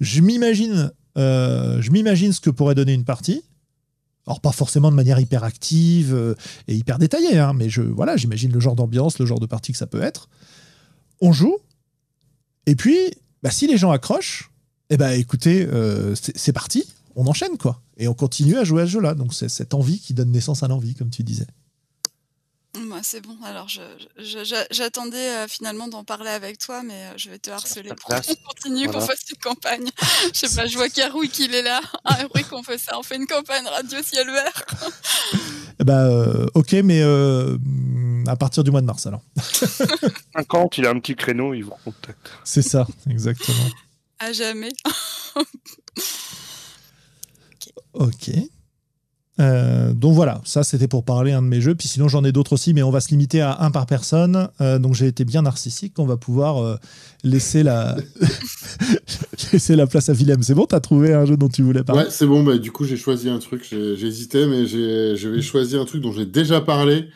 je m'imagine, euh, je m'imagine ce que pourrait donner une partie. Alors pas forcément de manière hyper active euh, et hyper détaillée, hein, mais je, voilà, j'imagine le genre d'ambiance, le genre de partie que ça peut être. On joue, et puis, bah, si les gens accrochent, eh ben, écoutez, euh, c'est parti, on enchaîne quoi, et on continue à jouer à ce jeu-là. Donc c'est cette envie qui donne naissance à l'envie, comme tu disais. Moi, c'est bon. Alors, j'attendais euh, finalement d'en parler avec toi, mais euh, je vais te harceler pour qu'on continue, qu'on fasse une campagne. Je sais pas, je vois qu'Aroui qu'il est là. Ah, Aroui qu'on fait ça. On fait une campagne radio ciel vert. bah, ok, mais à partir du mois de mars alors. 50, il a un petit créneau, il vous contacte. C'est ça, exactement. À jamais. ok. Euh, donc voilà, ça c'était pour parler un de mes jeux. Puis sinon j'en ai d'autres aussi, mais on va se limiter à un par personne. Euh, donc j'ai été bien narcissique. On va pouvoir euh, laisser la laisser la place à Willem. C'est bon, t'as trouvé un jeu dont tu voulais parler? Ouais, c'est bon. Bah, du coup j'ai choisi un truc. J'hésitais, mais je vais choisir un truc dont j'ai déjà parlé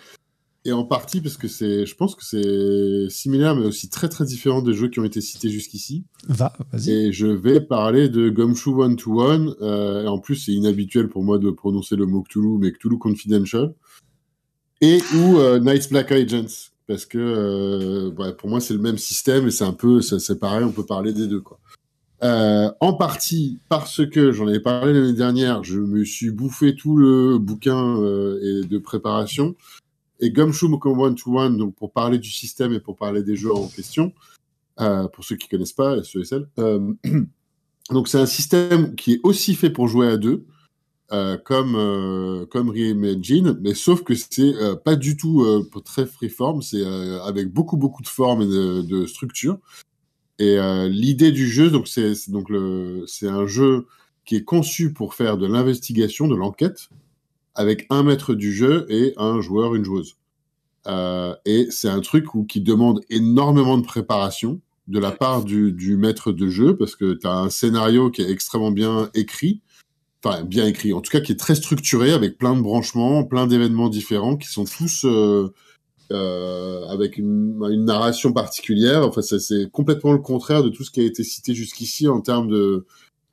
et en partie parce que c'est, je pense que c'est similaire, mais aussi très très différent des jeux qui ont été cités jusqu'ici. Va, vas-y. Et je vais parler de Gumshoe One to One. Euh, et en plus, c'est inhabituel pour moi de prononcer le mot Cthulhu, mais Cthulhu Confidential. Et ou euh, Knights Black Agents, parce que euh, ouais, pour moi c'est le même système et c'est un peu, c'est pareil, on peut parler des deux quoi. Euh, en partie parce que j'en avais parlé l'année dernière, je me suis bouffé tout le bouquin euh, et de préparation et Gumshoe One to One, donc pour parler du système et pour parler des jeux en question, euh, pour ceux qui connaissent pas SESL. Euh, donc c'est un système qui est aussi fait pour jouer à deux, euh, comme euh, comme Reimagine, mais sauf que c'est euh, pas du tout très freeform, c'est avec beaucoup beaucoup de formes et de, de structures. Et l'idée du jeu, donc c'est donc le c'est un jeu qui est conçu pour faire de l'investigation, de l'enquête, avec un maître du jeu et un joueur, une joueuse. Euh, et c'est un truc où, qui demande énormément de préparation de la part du, du maître de jeu, parce que tu as un scénario qui est extrêmement bien écrit, enfin bien écrit, en tout cas qui est très structuré, avec plein de branchements, plein d'événements différents, qui sont tous euh, euh, avec une, une, narration particulière. Enfin, c'est complètement le contraire de tout ce qui a été cité jusqu'ici en termes de,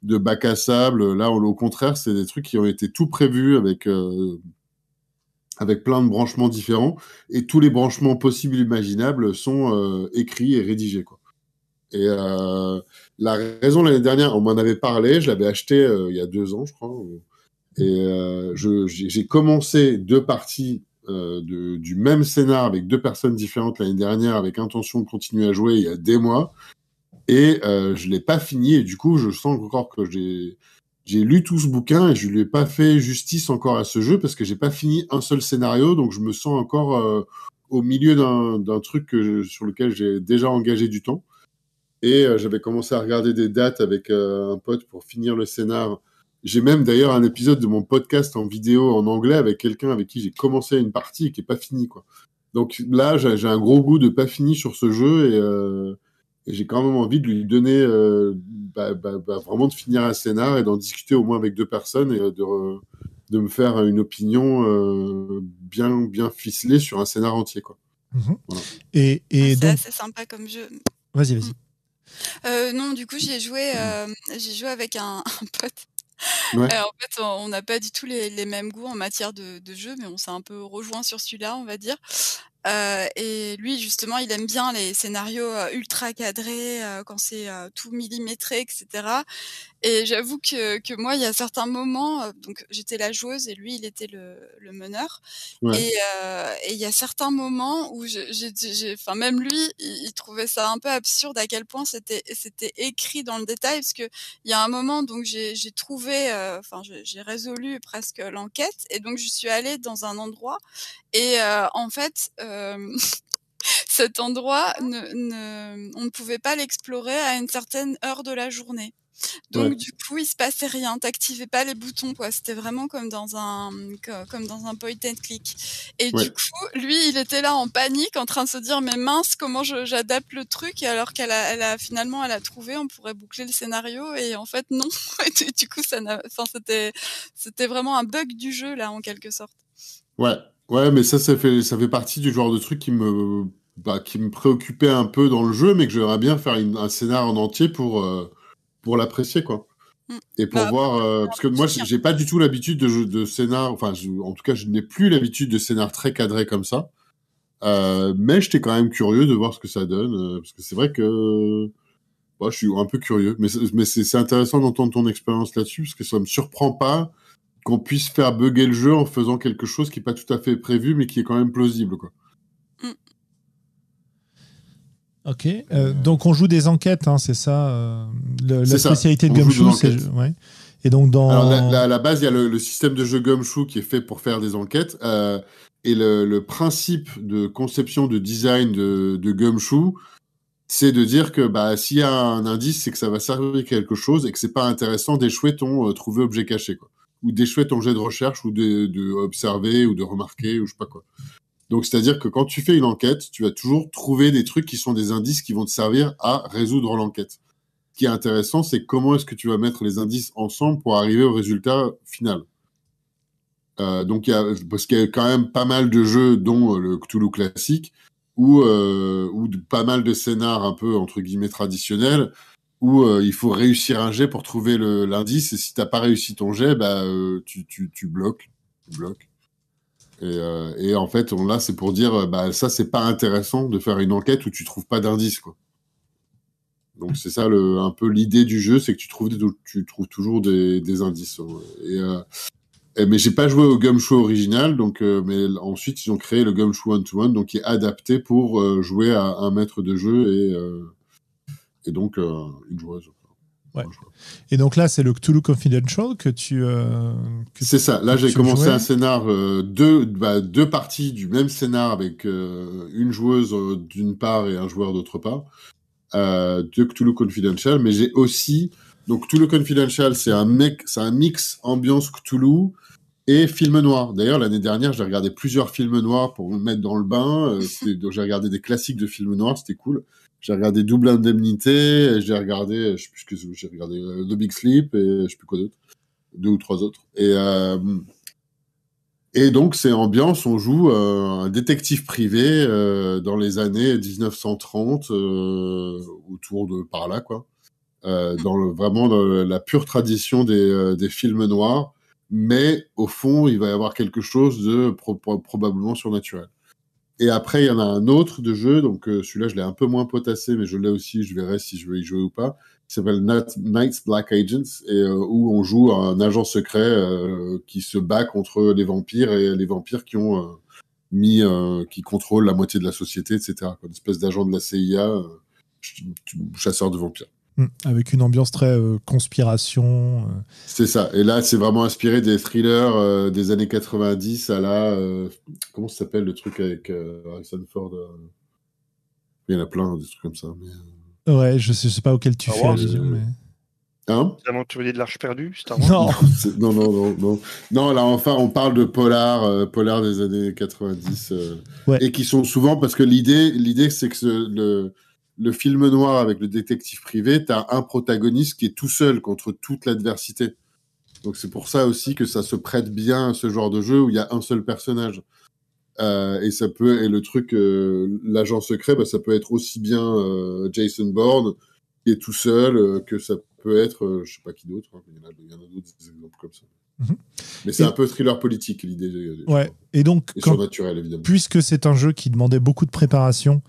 de bac à sable. Là, au contraire, c'est des trucs qui ont été tout prévus avec euh, avec plein de branchements différents et tous les branchements possibles imaginables sont euh, écrits et rédigés quoi. Et euh, la raison l'année dernière, on m'en avait parlé, je l'avais acheté euh, il y a deux ans, je crois, et j'ai commencé deux parties de, du même scénar avec deux personnes différentes l'année dernière, avec intention de continuer à jouer il y a des mois et euh, je l'ai pas fini et du coup je sens encore que j'ai j'ai lu tout ce bouquin et je lui ai pas fait justice encore à ce jeu parce que j'ai pas fini un seul scénario. Donc je me sens encore euh, au milieu d'un truc que je, sur lequel j'ai déjà engagé du temps. Et euh, j'avais commencé à regarder des dates avec euh, un pote pour finir le scénar. J'ai même d'ailleurs un épisode de mon podcast en vidéo en anglais avec quelqu'un avec qui j'ai commencé une partie et qui est pas fini quoi. Donc là j'ai un gros goût de pas fini sur ce jeu et euh, et j'ai quand même envie de lui donner, euh, bah, bah, bah, vraiment de finir un scénar et d'en discuter au moins avec deux personnes et de, de me faire une opinion euh, bien, bien ficelée sur un scénar entier. Quoi. Mmh. Voilà. Et, et c'est donc... assez sympa comme jeu. Vas-y, vas-y. Euh, non, du coup, j'ai joué, euh, j'ai joué avec un, un pote. Euh, en fait, on n'a pas du tout les, mêmes goûts en matière de, de jeu, mais on s'est un peu rejoint sur celui-là, on va dire. Euh, et lui, justement, il aime bien les scénarios euh, ultra cadrés, quand c'est tout millimétré, etc. Et j'avoue que, que moi, il y a certains moments, euh, donc j'étais la joueuse et lui, il était le, le meneur. Ouais. Et, et il y a certains moments où, j'ai, enfin même lui, il, il, trouvait ça un peu absurde à quel point c'était c'était écrit dans le détail, parce que il y a un moment, donc j'ai, j'ai trouvé, enfin j'ai résolu presque l'enquête, et donc je suis allée dans un endroit et en fait. Euh, cet endroit, ne, ne, on ne pouvait pas l'explorer à une certaine heure de la journée. Donc ouais. du coup, il se passait rien. T'activais pas les boutons, quoi. C'était vraiment comme dans un comme dans un point and click. Et ouais. du coup, lui, il était là en panique, en train de se dire mais mince, comment j'adapte le truc Alors qu'elle a, elle a finalement, elle a trouvé, on pourrait boucler le scénario. Et en fait, non. Et du coup, ça n'a, enfin, c'était c'était vraiment un bug du jeu là, en quelque sorte. Ouais, ouais, mais ça, ça fait ça fait partie du genre de truc qui me bah, qui me préoccupait un peu dans le jeu, mais que j'aimerais bien faire une, un scénar en entier pour euh, pour l'apprécier quoi. Mmh. Et pour bah, voir, euh, parce que moi j'ai pas du tout l'habitude de, de scénar, enfin je, en tout cas je n'ai plus l'habitude de scénar très cadré comme ça. Euh, mais j'étais quand même curieux de voir ce que ça donne, euh, parce que c'est vrai que bah, je suis un peu curieux, mais, mais c'est intéressant d'entendre ton expérience là-dessus, parce que ça me surprend pas qu'on puisse faire bugger le jeu en faisant quelque chose qui est pas tout à fait prévu, mais qui est quand même plausible, quoi. Mmh. Ok, euh, donc on joue des enquêtes, hein, c'est ça euh, le, La spécialité ça. de Gumshoe, c'est. Ouais. Et donc dans. Alors, la, la, à la base, il y a le, le, système de jeu Gumshoe qui est fait pour faire des enquêtes. Euh, Et le, le principe de conception de design de, de Gumshoe, c'est de dire que bah, s'il y a un indice, c'est que ça va servir à quelque chose et que c'est pas intéressant d'échouer ton trouver objet caché, quoi. Ou d'échouer ton jet de recherche ou de, de observer ou de remarquer ou je sais pas quoi. Donc, c'est-à-dire que quand tu fais une enquête, tu vas toujours trouver des trucs qui sont des indices qui vont te servir à résoudre l'enquête. Ce qui est intéressant, c'est comment est-ce que tu vas mettre les indices ensemble pour arriver au résultat final. Euh, donc, y a, parce qu'il y a quand même pas mal de jeux, dont euh, le Cthulhu classique, ou euh, ou pas mal de scénars un peu entre guillemets traditionnels, où euh, il faut réussir un jet pour trouver l'indice, et si t'as pas réussi ton jet, bah euh, tu, tu, tu bloques, tu bloques. Et, euh, et en fait, là, c'est pour dire, euh, bah ça, c'est pas intéressant de faire une enquête où tu trouves pas d'indice, quoi. Donc c'est ça un peu l'idée du jeu, c'est que tu trouves, toujours des, indices. hein. Et, euh, mais j'ai pas joué au Gumshoe original, donc euh, mais ensuite ils ont créé le Gumshoe One to One, donc qui est adapté pour jouer à un maître de jeu et donc une joueuse. Ouais. Et donc là, c'est le Cthulhu Confidential que tu. euh, que C'est ça. Là, j'ai commencé jouais. un scénar, euh, deux, bah, deux parties du même scénar avec euh, une joueuse euh, d'une part et un joueur d'autre part, euh, de Cthulhu Confidential. Mais j'ai aussi, donc Cthulhu Confidential, c'est un mec, c'est un mix ambiance Cthulhu et film noir. D'ailleurs, l'année dernière, j'ai regardé plusieurs films noirs pour me mettre dans le bain. Euh, j'ai regardé des classiques de films noirs, c'était cool. J'ai regardé Double Indemnité, j'ai regardé, je sais j'ai regardé euh, The Big Sleep et je sais plus quoi d'autre, deux ou trois autres. Et euh, donc c'est ambiance, on joue euh, un détective privé euh, dans les années 1930, euh, autour de par là quoi, euh, dans vraiment dans la pure tradition des, euh, films noirs, mais au fond il va y avoir quelque chose de pro- pro- probablement surnaturel. Et après, il y en a un autre de jeu, donc euh, celui-là, je l'ai un peu moins potassé, mais je l'ai aussi, je verrai si je veux y jouer ou pas, qui s'appelle Night- Knights Black Agents, et euh, où on joue un agent secret euh, qui se bat contre les vampires, et les vampires qui ont mis, qui contrôlent la moitié de la société, etc. Une espèce d'agent de la CIA, ch- chasseur de vampires. Hmm, Avec une ambiance très euh, conspiration. euh. C'est ça. Et là, c'est vraiment inspiré des thrillers euh, des années 90 à la... euh, comment ça s'appelle le truc avec euh, Harrison Ford euh, Il y en a plein, des trucs comme ça. Mais... Ouais, je sais, je sais pas auquel tu Star fais allusion, mais. Hein? De l'Arche perdue, Star Wars? Non, non, non, non, non. Non, là, enfin, on parle de polar, euh, polar des années 90. euh, Ouais. Et qui sont souvent... Parce que l'idée, l'idée c'est que ce- le, le film noir avec le détective privé, tu as un protagoniste qui est tout seul contre toute l'adversité. Donc c'est pour ça aussi que ça se prête bien à ce genre de jeu où il y a un seul personnage. Euh, et ça peut et le truc euh, l'agent secret bah, ça peut être aussi bien euh, Jason Bourne qui est tout seul que ça peut être je sais pas qui d'autre hein, il y en a, d'autres exemples comme ça Mhm. mais c'est Et- un peu thriller politique l'idée ouais. Et donc, et quand, surnaturel évidemment puisque c'est un jeu qui demandait beaucoup de préparation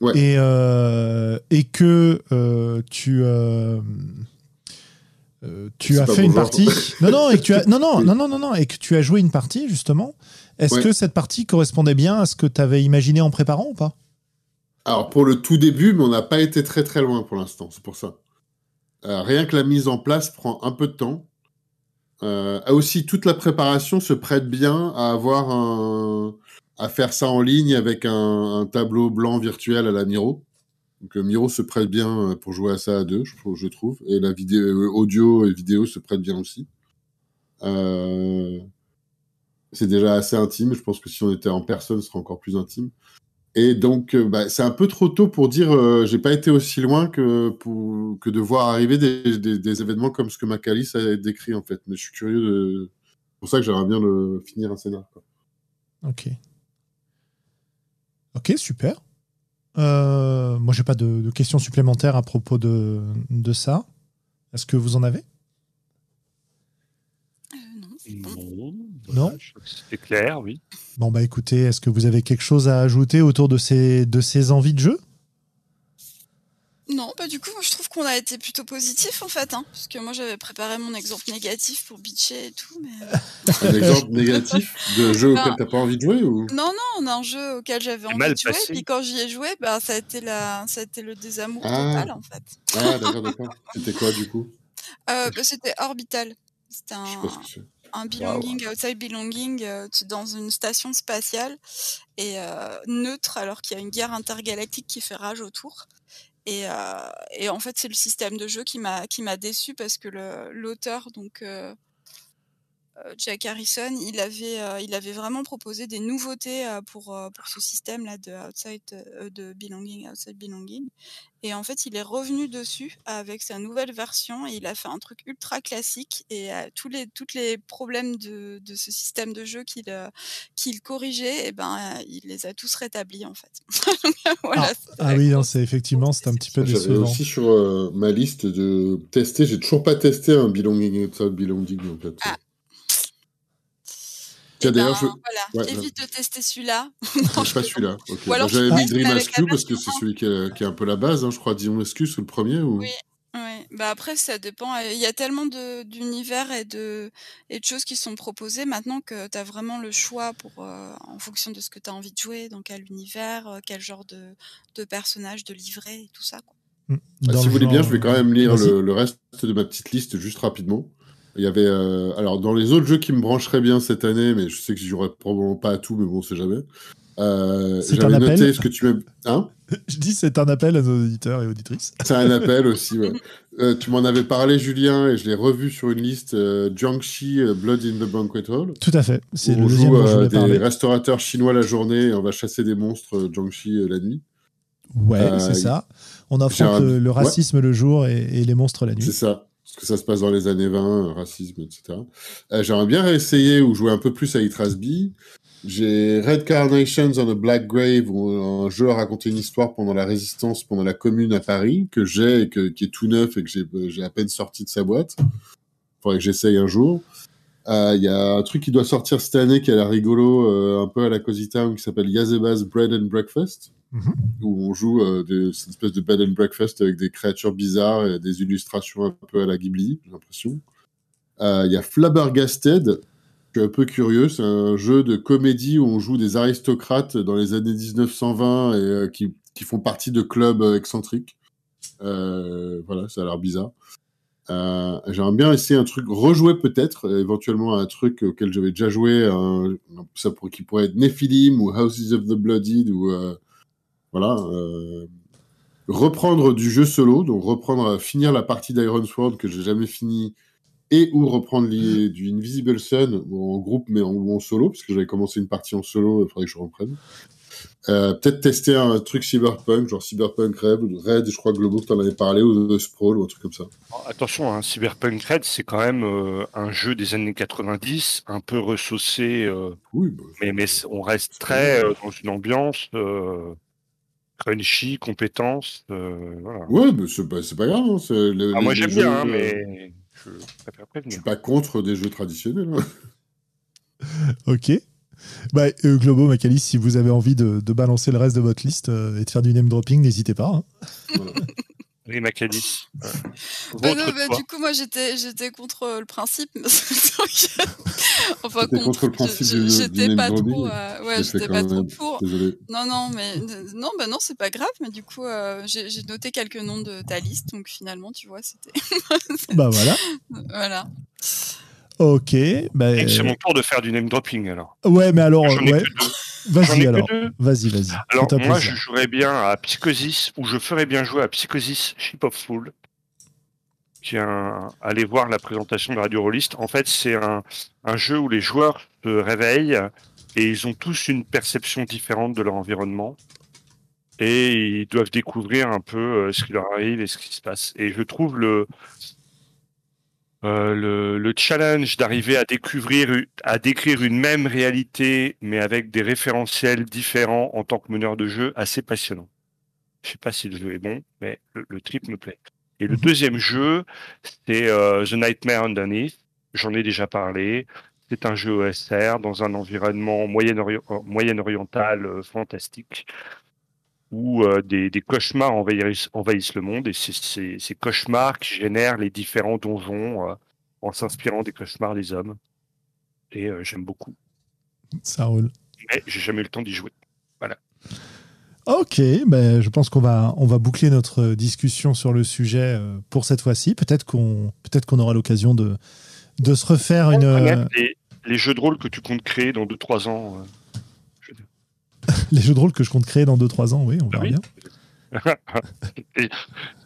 Ouais. et, euh, et que euh, tu euh, tu as fait une bonjour. partie non non et que tu as non non non non non non et que tu as joué une partie justement est-ce Ouais. que cette partie correspondait bien à ce que tu avais imaginé en préparant ou pas? Alors pour le tout début mais on n'a pas été très très loin pour l'instant c'est pour ça rien que la mise en place prend un peu de temps Euh, aussi, toute la préparation se prête bien à avoir un, à faire ça en ligne avec un, tableau blanc virtuel à la Miro. Donc, euh, Miro se prête bien euh, pour jouer à ça à deux, je, trouve-. Et la vidéo, euh, audio et vidéo se prêtent bien aussi. C'est déjà assez intime. Je pense que si on était en personne, ce serait encore plus intime. Et donc, bah, c'est un peu trop tôt pour dire, euh, j'ai pas été aussi loin que, de voir arriver des, événements comme ce que Macalis a décrit, en fait. Mais je suis curieux de. C'est pour ça que j'aimerais bien le, finir un scénar. Ok. Ok, super. Euh, moi, j'ai pas de, de questions supplémentaires à propos de, de ça. Est-ce que vous en avez? Euh, non, c'est bon. Non. Non voilà, je crois que C'était clair, oui. Bon, bah écoutez, est-ce que vous avez quelque chose à ajouter autour de ces, de ces envies de jeu? Non, bah du coup, moi, qu'on a été plutôt positif en fait, hein, parce que moi j'avais préparé mon exemple négatif pour bitcher et tout, mais euh, Un exemple négatif de jeu Non. auquel t'as pas envie de jouer ou? non, non, on a un jeu auquel j'avais envie mal de jouer, passé. puis quand j'y ai joué, bah ça a été la, ça a été le désamour Ah. total en fait. Ah, d'accord, d'accord. C'était quoi du coup? Euh, bah, c'était Orbital. C'était Je sais un, pas ce que c'est. un belonging outside belonging dans une station spatiale et neutre alors qu'il y a une guerre intergalactique qui fait rage autour. Et, et en fait, c'est le système de jeu qui m'a qui m'a déçu parce que l'auteur donc euh, Jack Harrison, il avait, euh, il avait vraiment proposé des nouveautés euh, pour, pour ce système-là de outside, de belonging, outside belonging. Et en fait, il est revenu dessus avec sa nouvelle version et il a fait un truc ultra classique et tous les, toutes les problèmes de, de ce système de jeu qu'il qu'il corrigeait, et eh ben, il les a tous rétablis en fait. ah, ah oui, c'est effectivement, c'est un petit peu décevant. J'avais aussi sur ma liste de tester, j'ai toujours pas testé un belonging outside belonging en fait. Ah, eh ben, voilà, évite de tester celui-là. pas celui-là. Bah, j'avais mis Dream Rescue parce que c'est celui qui est, qui est, un peu la base, hein, je crois. Dream Rescue, c'est le premier ou... Oui. Bah après ça dépend. Il y a tellement d'univers et de, et de choses qui sont proposées maintenant que tu as vraiment le choix pour, euh, en fonction de ce que tu as envie de jouer, dans quel univers, euh, quel genre de, de personnage, de livret et tout ça. Quoi. Mmh. Bah, si vous voulez bien, je vais quand même lire le, le, reste de ma petite liste juste rapidement. Il y avait, euh, alors dans les autres jeux qui me brancheraient bien cette année, mais je sais que j'aurais probablement pas à tout, mais bon, on sait jamais. Euh, J'avais noté ce que tu m'as. Hein? Je dis c'est un appel à nos auditeurs et auditrices. C'est un appel aussi, ouais. euh, tu m'en avais parlé, Julien, et je l'ai revu sur une liste euh, Jiangxi euh, Blood in the Banquet Hall. Tout à fait. C'est le joue des restaurateurs chinois la journée et on va chasser des monstres Jiangxi la nuit. Ouais, c'est ça. On affronte le, racisme le jour et, et les monstres la nuit. C'est ça que ça se passe dans les années 20, racisme, etc. Euh, J'aimerais bien réessayer ou jouer un peu plus à Itrasby. J'ai Red Carnations on a Black Grave, un jeu à raconter une histoire pendant la résistance, pendant la commune à Paris, que j'ai qui est tout neuf et que j'ai à peine sorti de sa boîte. Faudrait que j'essaye un jour. Il euh, y a un truc qui doit sortir cette année qui a l'air rigolo, euh, un peu à la Cosita, qui s'appelle Yazebas Bread and Breakfast. Mhm. où on joue euh, une espèce de bed and breakfast avec des créatures bizarres et des illustrations un peu à la Ghibli, j'ai l'impression. Il euh, y a Flabbergasted, je suis un peu curieux, c'est un jeu de comédie où on joue des aristocrates dans les années 1920 et euh, qui, qui, font partie de clubs excentriques. voilà, ça a l'air bizarre. J'aimerais bien essayer un truc, rejouer peut-être, éventuellement un truc auquel j'avais déjà joué, ça pour, qui pourrait être Nephilim ou Houses of the Blooded ou voilà. Euh, reprendre du jeu solo, donc reprendre, finir la partie d'Iron Sword que j'ai jamais fini, et ou reprendre du Invisible Sun en groupe mais en, en solo, parce que j'avais commencé une partie en solo, il faudrait que je reprenne. Euh, peut-être tester un truc cyberpunk, genre cyberpunk Red, Red je crois Globo que en avais parlé, ou The Sprawl, ou un truc comme ça. Attention, hein, cyberpunk Red, c'est quand même euh, un jeu des années 90, un peu ressaucé, oui, bah, mais, mais on reste très dans une ambiance crunchy, compétences. Euh, voilà. Ouais, mais c'est pas, pas, grave. Hein, ah, moi j'aime bien, hein, mais je préfère prévenir. Je suis pas contre des jeux traditionnels. Hein. ok. Bah, euh, Globo, Macalis, si vous avez envie de, de, balancer le reste de votre liste euh, et de faire du name dropping, n'hésitez pas. Hein. Oui, Macadis. Bah bah, du coup, moi, j'étais, j'étais contre euh, le principe. enfin, contre, contre, le principe J'étais pas trop, euh, ouais, j'étais pas trop pour. Désolé. Non, non, mais non, bah non, c'est pas grave. Mais du coup, euh, j'ai, noté quelques noms de ta liste, donc finalement, tu vois, c'était. bah voilà. Voilà. Ok. Bah, c'est mon tour de faire du name dropping alors. Ouais, mais alors, ouais. Vas-y alors. Vas-y, vas-y. Alors moi, je jouerais bien à Psychosis ou je ferais bien jouer à Psychosis Ship of Fool. Tiens, allez voir la présentation de Radio Rollist. En fait, c'est un, un, jeu où les joueurs se réveillent et ils ont tous une perception différente de leur environnement et ils doivent découvrir un peu euh, ce qui leur arrive et ce qui se passe. Et je trouve le euh, le, le, challenge d'arriver à découvrir, à décrire une même réalité, mais avec des référentiels différents en tant que meneur de jeu, assez passionnant. Je sais pas si le jeu est bon, mais le, trip me plaît. Et le mhm. deuxième jeu, c'est euh, The Nightmare Underneath. J'en ai déjà parlé. C'est un jeu OSR dans un environnement moyen-oriental euh, fantastique où des, des, cauchemars envahissent, envahissent, le monde et c'est ces cauchemars qui génèrent les différents donjons en s'inspirant des cauchemars des hommes. Et j'aime beaucoup. Ça roule. Mais j'ai jamais eu le temps d'y jouer. Voilà. Ok, ben, je pense qu'on va, on va boucler notre discussion sur le sujet pour cette fois-ci. Peut-être qu'on peut qu'on aura l'occasion de, de se refaire une. Les jeux de rôle que tu comptes créer dans 2-3 ans. Euh, les jeux de rôle que je compte créer dans 2-3 ans, oui, on verra Oui. bien.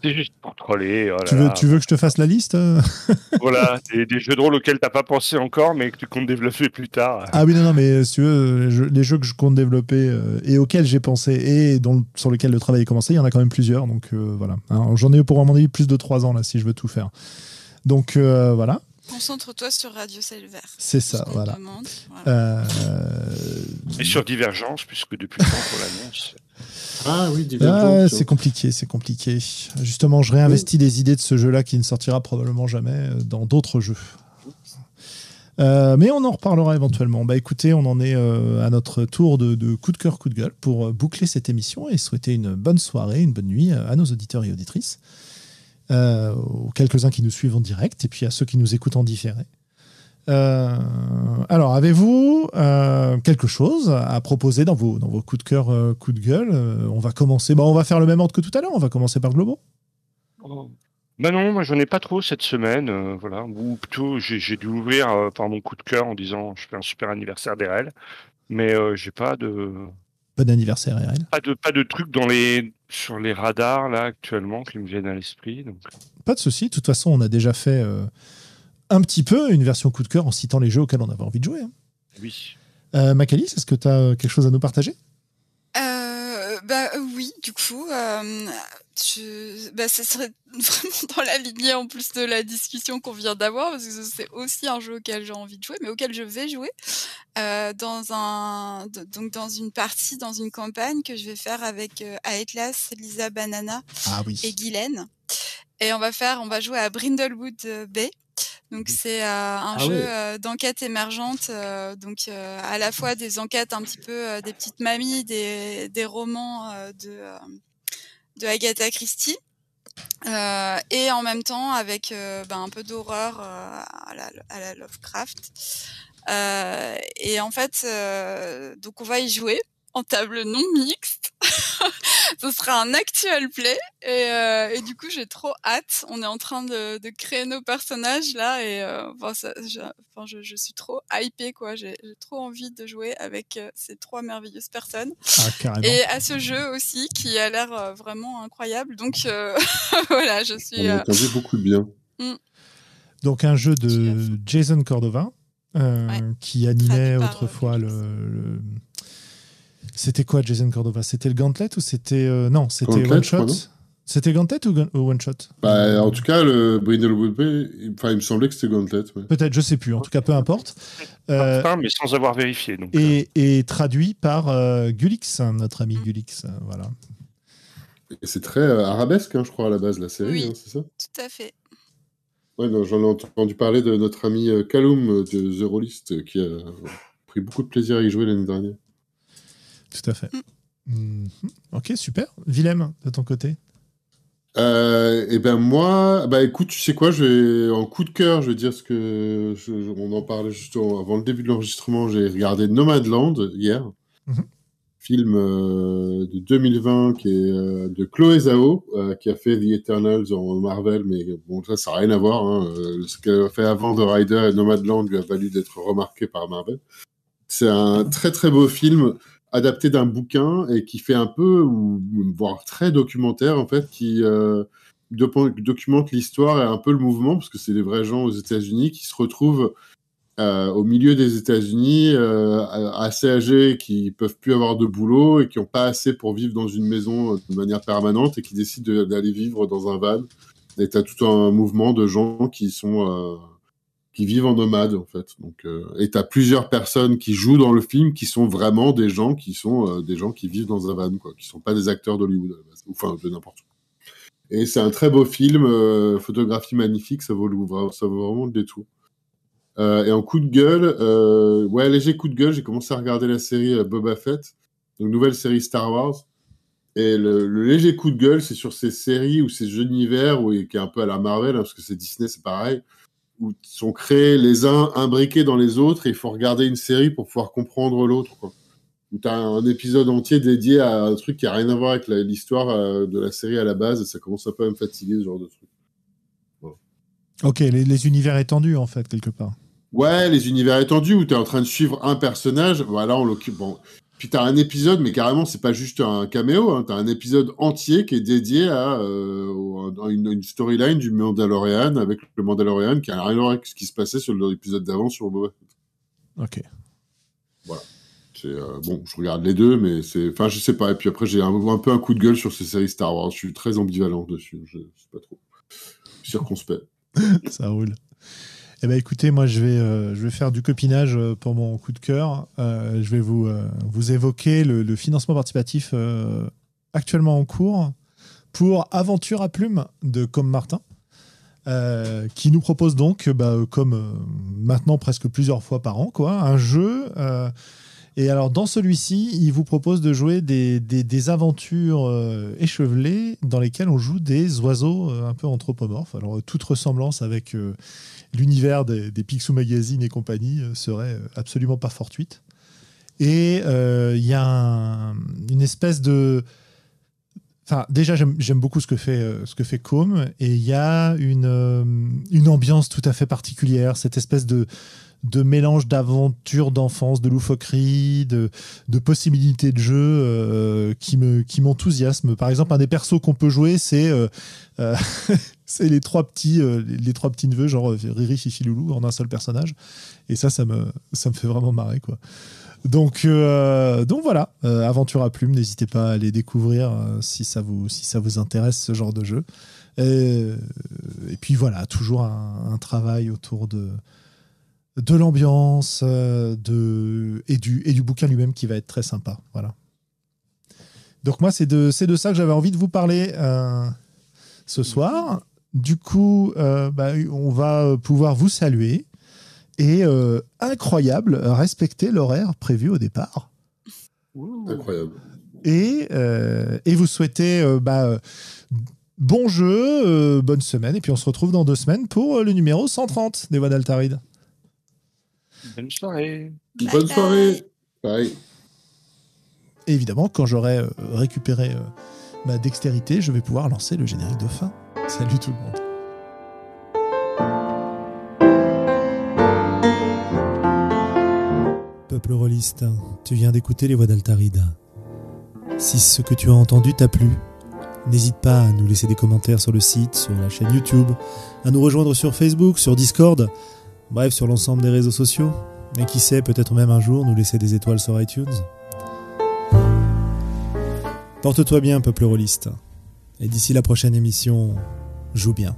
C'est juste pour troller. oh là Tu veux, là. tu veux que je te fasse la liste euh? Voilà, des, des jeux de rôle auxquels t'as pas pensé encore, mais que tu comptes développer plus tard. Ah oui, non, non, mais si tu veux, les jeux, les jeux que je compte développer euh, et auxquels j'ai pensé et dont, sur lesquels le travail est commencé, il y en a quand même plusieurs. Donc euh, voilà. Hein, J'en ai pour mon avis plus de 3 ans là si je veux tout faire. Donc euh, voilà, Concentre-toi sur Radio Selver. c'est ça. Ce Voilà. te demande, voilà. Euh, Et sur Divergence, puisque depuis le temps qu'on l'annonce. Ah oui, Ah, c'est compliqué, c'est compliqué. Justement, je réinvestis des idées de ce jeu-là qui ne sortira probablement jamais euh, dans d'autres jeux. Euh, mais on en reparlera éventuellement. Bah écoutez, on en est euh, à notre tour de, de coup de cœur, coup de gueule pour euh, boucler cette émission et souhaiter une bonne soirée, une bonne nuit euh, à nos auditeurs et auditrices, euh, aux quelques-uns qui nous suivent en direct et puis à ceux qui nous écoutent en différé. Euh, alors, avez-vous euh, quelque chose à proposer dans vos, dans vos coups de cœur, euh, coups de gueule Euh, On va commencer. Bah, on va faire le même ordre que tout à l'heure. On va commencer par Globo. Bah non, moi j'en ai pas trop cette semaine, euh, voilà. Ou plutôt, j'ai dû ouvrir euh, par mon coup de cœur en disant je fais un super anniversaire d'RL, mais euh, j'ai pas de Bon anniversaire, RL. pas de pas de trucs dans les sur les radars là actuellement qui me viennent à l'esprit. Donc Pas de souci. De toute façon, on a déjà fait euh, un petit peu une version coup de cœur en citant les jeux auxquels on avait envie de jouer. hein. oui. Euh, Macalis, est-ce que tu as quelque chose à nous partager? Euh, bah euh, oui, du coup, euh, je, bah, ce serait vraiment dans la lignée en plus de la discussion qu'on vient d'avoir, parce que c'est aussi un jeu auquel j'ai envie de jouer, mais auquel je vais jouer euh, dans un, donc dans une partie, dans une campagne que je vais faire avec euh, Atlas, Lisa Banana Ah et. Guylaine. Et on va faire, on va jouer à Brindlewood euh, Bay. Donc c'est euh, un Ah jeu euh, d'enquête émergente, euh, donc à la fois des enquêtes un petit peu des petites mamies, des, des romans de de Agatha Christie, euh, et en même temps avec euh, ben, un peu d'horreur euh, à, la, à la Lovecraft. Et en fait, donc on va y jouer en table non mixte. Ce sera un actual play et, euh, et du coup j'ai trop hâte. On est en train de, de créer nos personnages là et euh, enfin, ça- je, enfin, je, je suis trop hypée quoi. J'ai trop envie de jouer avec euh, ces trois merveilleuses personnes Ah, carrément. et à ce jeu aussi qui a l'air euh, vraiment incroyable. Donc euh, voilà, je On suis. a euh, entendu beaucoup de bien. Donc, un jeu de Jason Cordova euh, Ouais. qui animait autrefois le. le- C'était quoi Jason Cordova? C'était le Gauntlet ou c'était. euh, Non, c'était One Shot? C'était Gauntlet ou, Gun- One Shot? Bah, en tout cas, le Brindlewood Bay, il- enfin, il me semblait que c'était Gauntlet. ouais. Peut-être, je sais plus. En tout cas, peu importe. Euh, Martin, mais sans avoir vérifié. Donc, euh, et, et traduit par euh, Gulix, hein, notre ami Gulix. euh, voilà. C'est très euh, arabesque, hein, je crois, à la base, la série, Oui. hein, c'est ça? tout à fait. Ouais, j'en ai entendu parler de notre ami euh, euh, de The Rollist, euh, qui a pris beaucoup de plaisir à y jouer l'année dernière. Tout à fait. Mhm. Ok, super. Willem, de ton côté Euh, et ben moi, bah écoute, tu sais quoi, je vais en coup de cœur, je vais dire ce que je- je- on en parlait juste avant le début de l'enregistrement. J'ai regardé Nomadland hier, Mhm. film euh, de 2020 qui est euh, de Chloé Zhao, euh, qui a fait The Eternals en Marvel, mais bon ça, ça n'a rien à voir. Hein. Euh, Ce qu'elle a fait avant The Rider et Nomadland lui a valu d'être remarqué par Marvel. C'est un très très beau film adapté d'un bouquin et qui fait un peu, ou voire très documentaire en fait, qui euh, documente l'histoire et un peu le mouvement, parce que c'est des vrais gens aux États-Unis qui se retrouvent euh, au milieu des États-Unis, euh, assez âgés, qui peuvent plus avoir de boulot et qui n'ont pas assez pour vivre dans une maison euh, de manière permanente et qui décident de- d'aller vivre dans un van. Et t'as tout un mouvement de gens qui sont euh, qui vivent en nomade en fait. Donc euh, et t'as plusieurs personnes qui jouent dans le film qui sont vraiment des gens qui sont euh, des gens qui vivent dans un van quoi, qui sont pas des acteurs d'Hollywood enfin de n'importe où. Et c'est un très beau film, euh, photographie magnifique, ça vaut ça vaut vraiment le détour. Euh, et en coup de gueule, ouais léger coup de gueule, j'ai commencé à regarder la série Boba Fett, donc nouvelle série Star Wars. Et le, le léger coup de gueule, c'est sur ces séries ou ces univers où, qui est un peu à la Marvel, hein, parce que c'est Disney, c'est pareil, où sont créés les uns imbriqués dans les autres et il faut regarder une série pour pouvoir comprendre l'autre. Où tu as un épisode entier dédié à un truc qui a rien à voir avec l'histoire euh, de la série à la base et ça commence un peu à me fatiguer ce genre de truc. Ok, les, les univers étendus, en fait, quelque part. Ouais, les univers étendus où tu es en train de suivre un personnage. Voilà, on l'occupe. Bon. Puis tu as un épisode, mais carrément, c'est pas juste un caméo. Hein. Tu as un épisode entier qui est dédié à euh, une, une storyline du Mandalorian avec le Mandalorian qui a rien à voir avec ce qui se passait sur l'épisode d'avant sur Boba Fett. Ok. Voilà. Euh, bon, je regarde les deux, mais c'est, enfin, je sais pas. Et puis après, j'ai un, un peu un coup de gueule sur ces séries Star Wars. Je suis très ambivalent dessus. Je sais pas trop. Circonspect. Ça roule. Eh ben écoutez, moi je vais, euh, je vais faire du copinage euh, pour mon coup de cœur. Euh, je vais vous, vous évoquer le, financement participatif actuellement en cours pour Aventure à plume de Com Martin, qui nous propose donc, bah, comme maintenant presque plusieurs fois par an, quoi, un jeu. Et alors dans celui-ci, il vous propose de jouer des, des, aventures euh, échevelées dans lesquelles on joue des oiseaux euh, un peu anthropomorphes. Alors euh, toute ressemblance avec l'univers des, des Picsou Magazine et compagnie serait absolument pas fortuite. Et il y a un- une espèce de... Enfin, déjà, j'aime beaucoup ce que fait, euh, fait Com, et il y a une, une ambiance tout à fait particulière, cette espèce de, de mélange d'aventure, d'enfance, de loufoquerie, de, de possibilités de jeu euh, qui me qui m'enthousiasme. Par exemple, un des persos qu'on peut jouer, c'est euh, euh, c'est les trois petits les trois petits neveux, genre Riri, Fifi, Loulou, en un seul personnage. Et ça, ça me ça me fait vraiment marrer quoi. Donc, donc voilà, Aventure à plume, n'hésitez pas à aller découvrir si, ça vous, si ça vous intéresse ce genre de jeu. Et puis voilà, toujours un travail autour de, de l'ambiance euh, de, et, du, et du bouquin lui-même qui va être très sympa. Voilà. Donc moi, c'est de, c'est de ça que j'avais envie de vous parler euh, ce soir. Du coup, euh, bah, on va pouvoir vous saluer et euh, incroyable, respecter l'horaire prévu au départ. Incroyable. Et, euh, et vous souhaitez euh, bah, bon jeu, euh, bonne semaine, et puis on se retrouve dans deux semaines pour euh, le numéro 130 des Voix d'Altaride. Bonne soirée. Bye Bonne bye. soirée. Bye. Et évidemment, quand j'aurai euh, récupéré euh, ma dextérité, je vais pouvoir lancer le générique de fin. Salut tout le monde. Peuple rôliste, tu viens d'écouter les voix d'Altaride. Si ce que tu as entendu t'a plu, n'hésite pas à nous laisser des commentaires sur le site, sur la chaîne YouTube, à nous rejoindre sur Facebook, sur Discord, bref, sur l'ensemble des réseaux sociaux. Et qui sait, peut-être même un jour nous laisser des étoiles sur iTunes. Porte-toi bien, peuple rôliste. Et d'ici la prochaine émission, joue bien.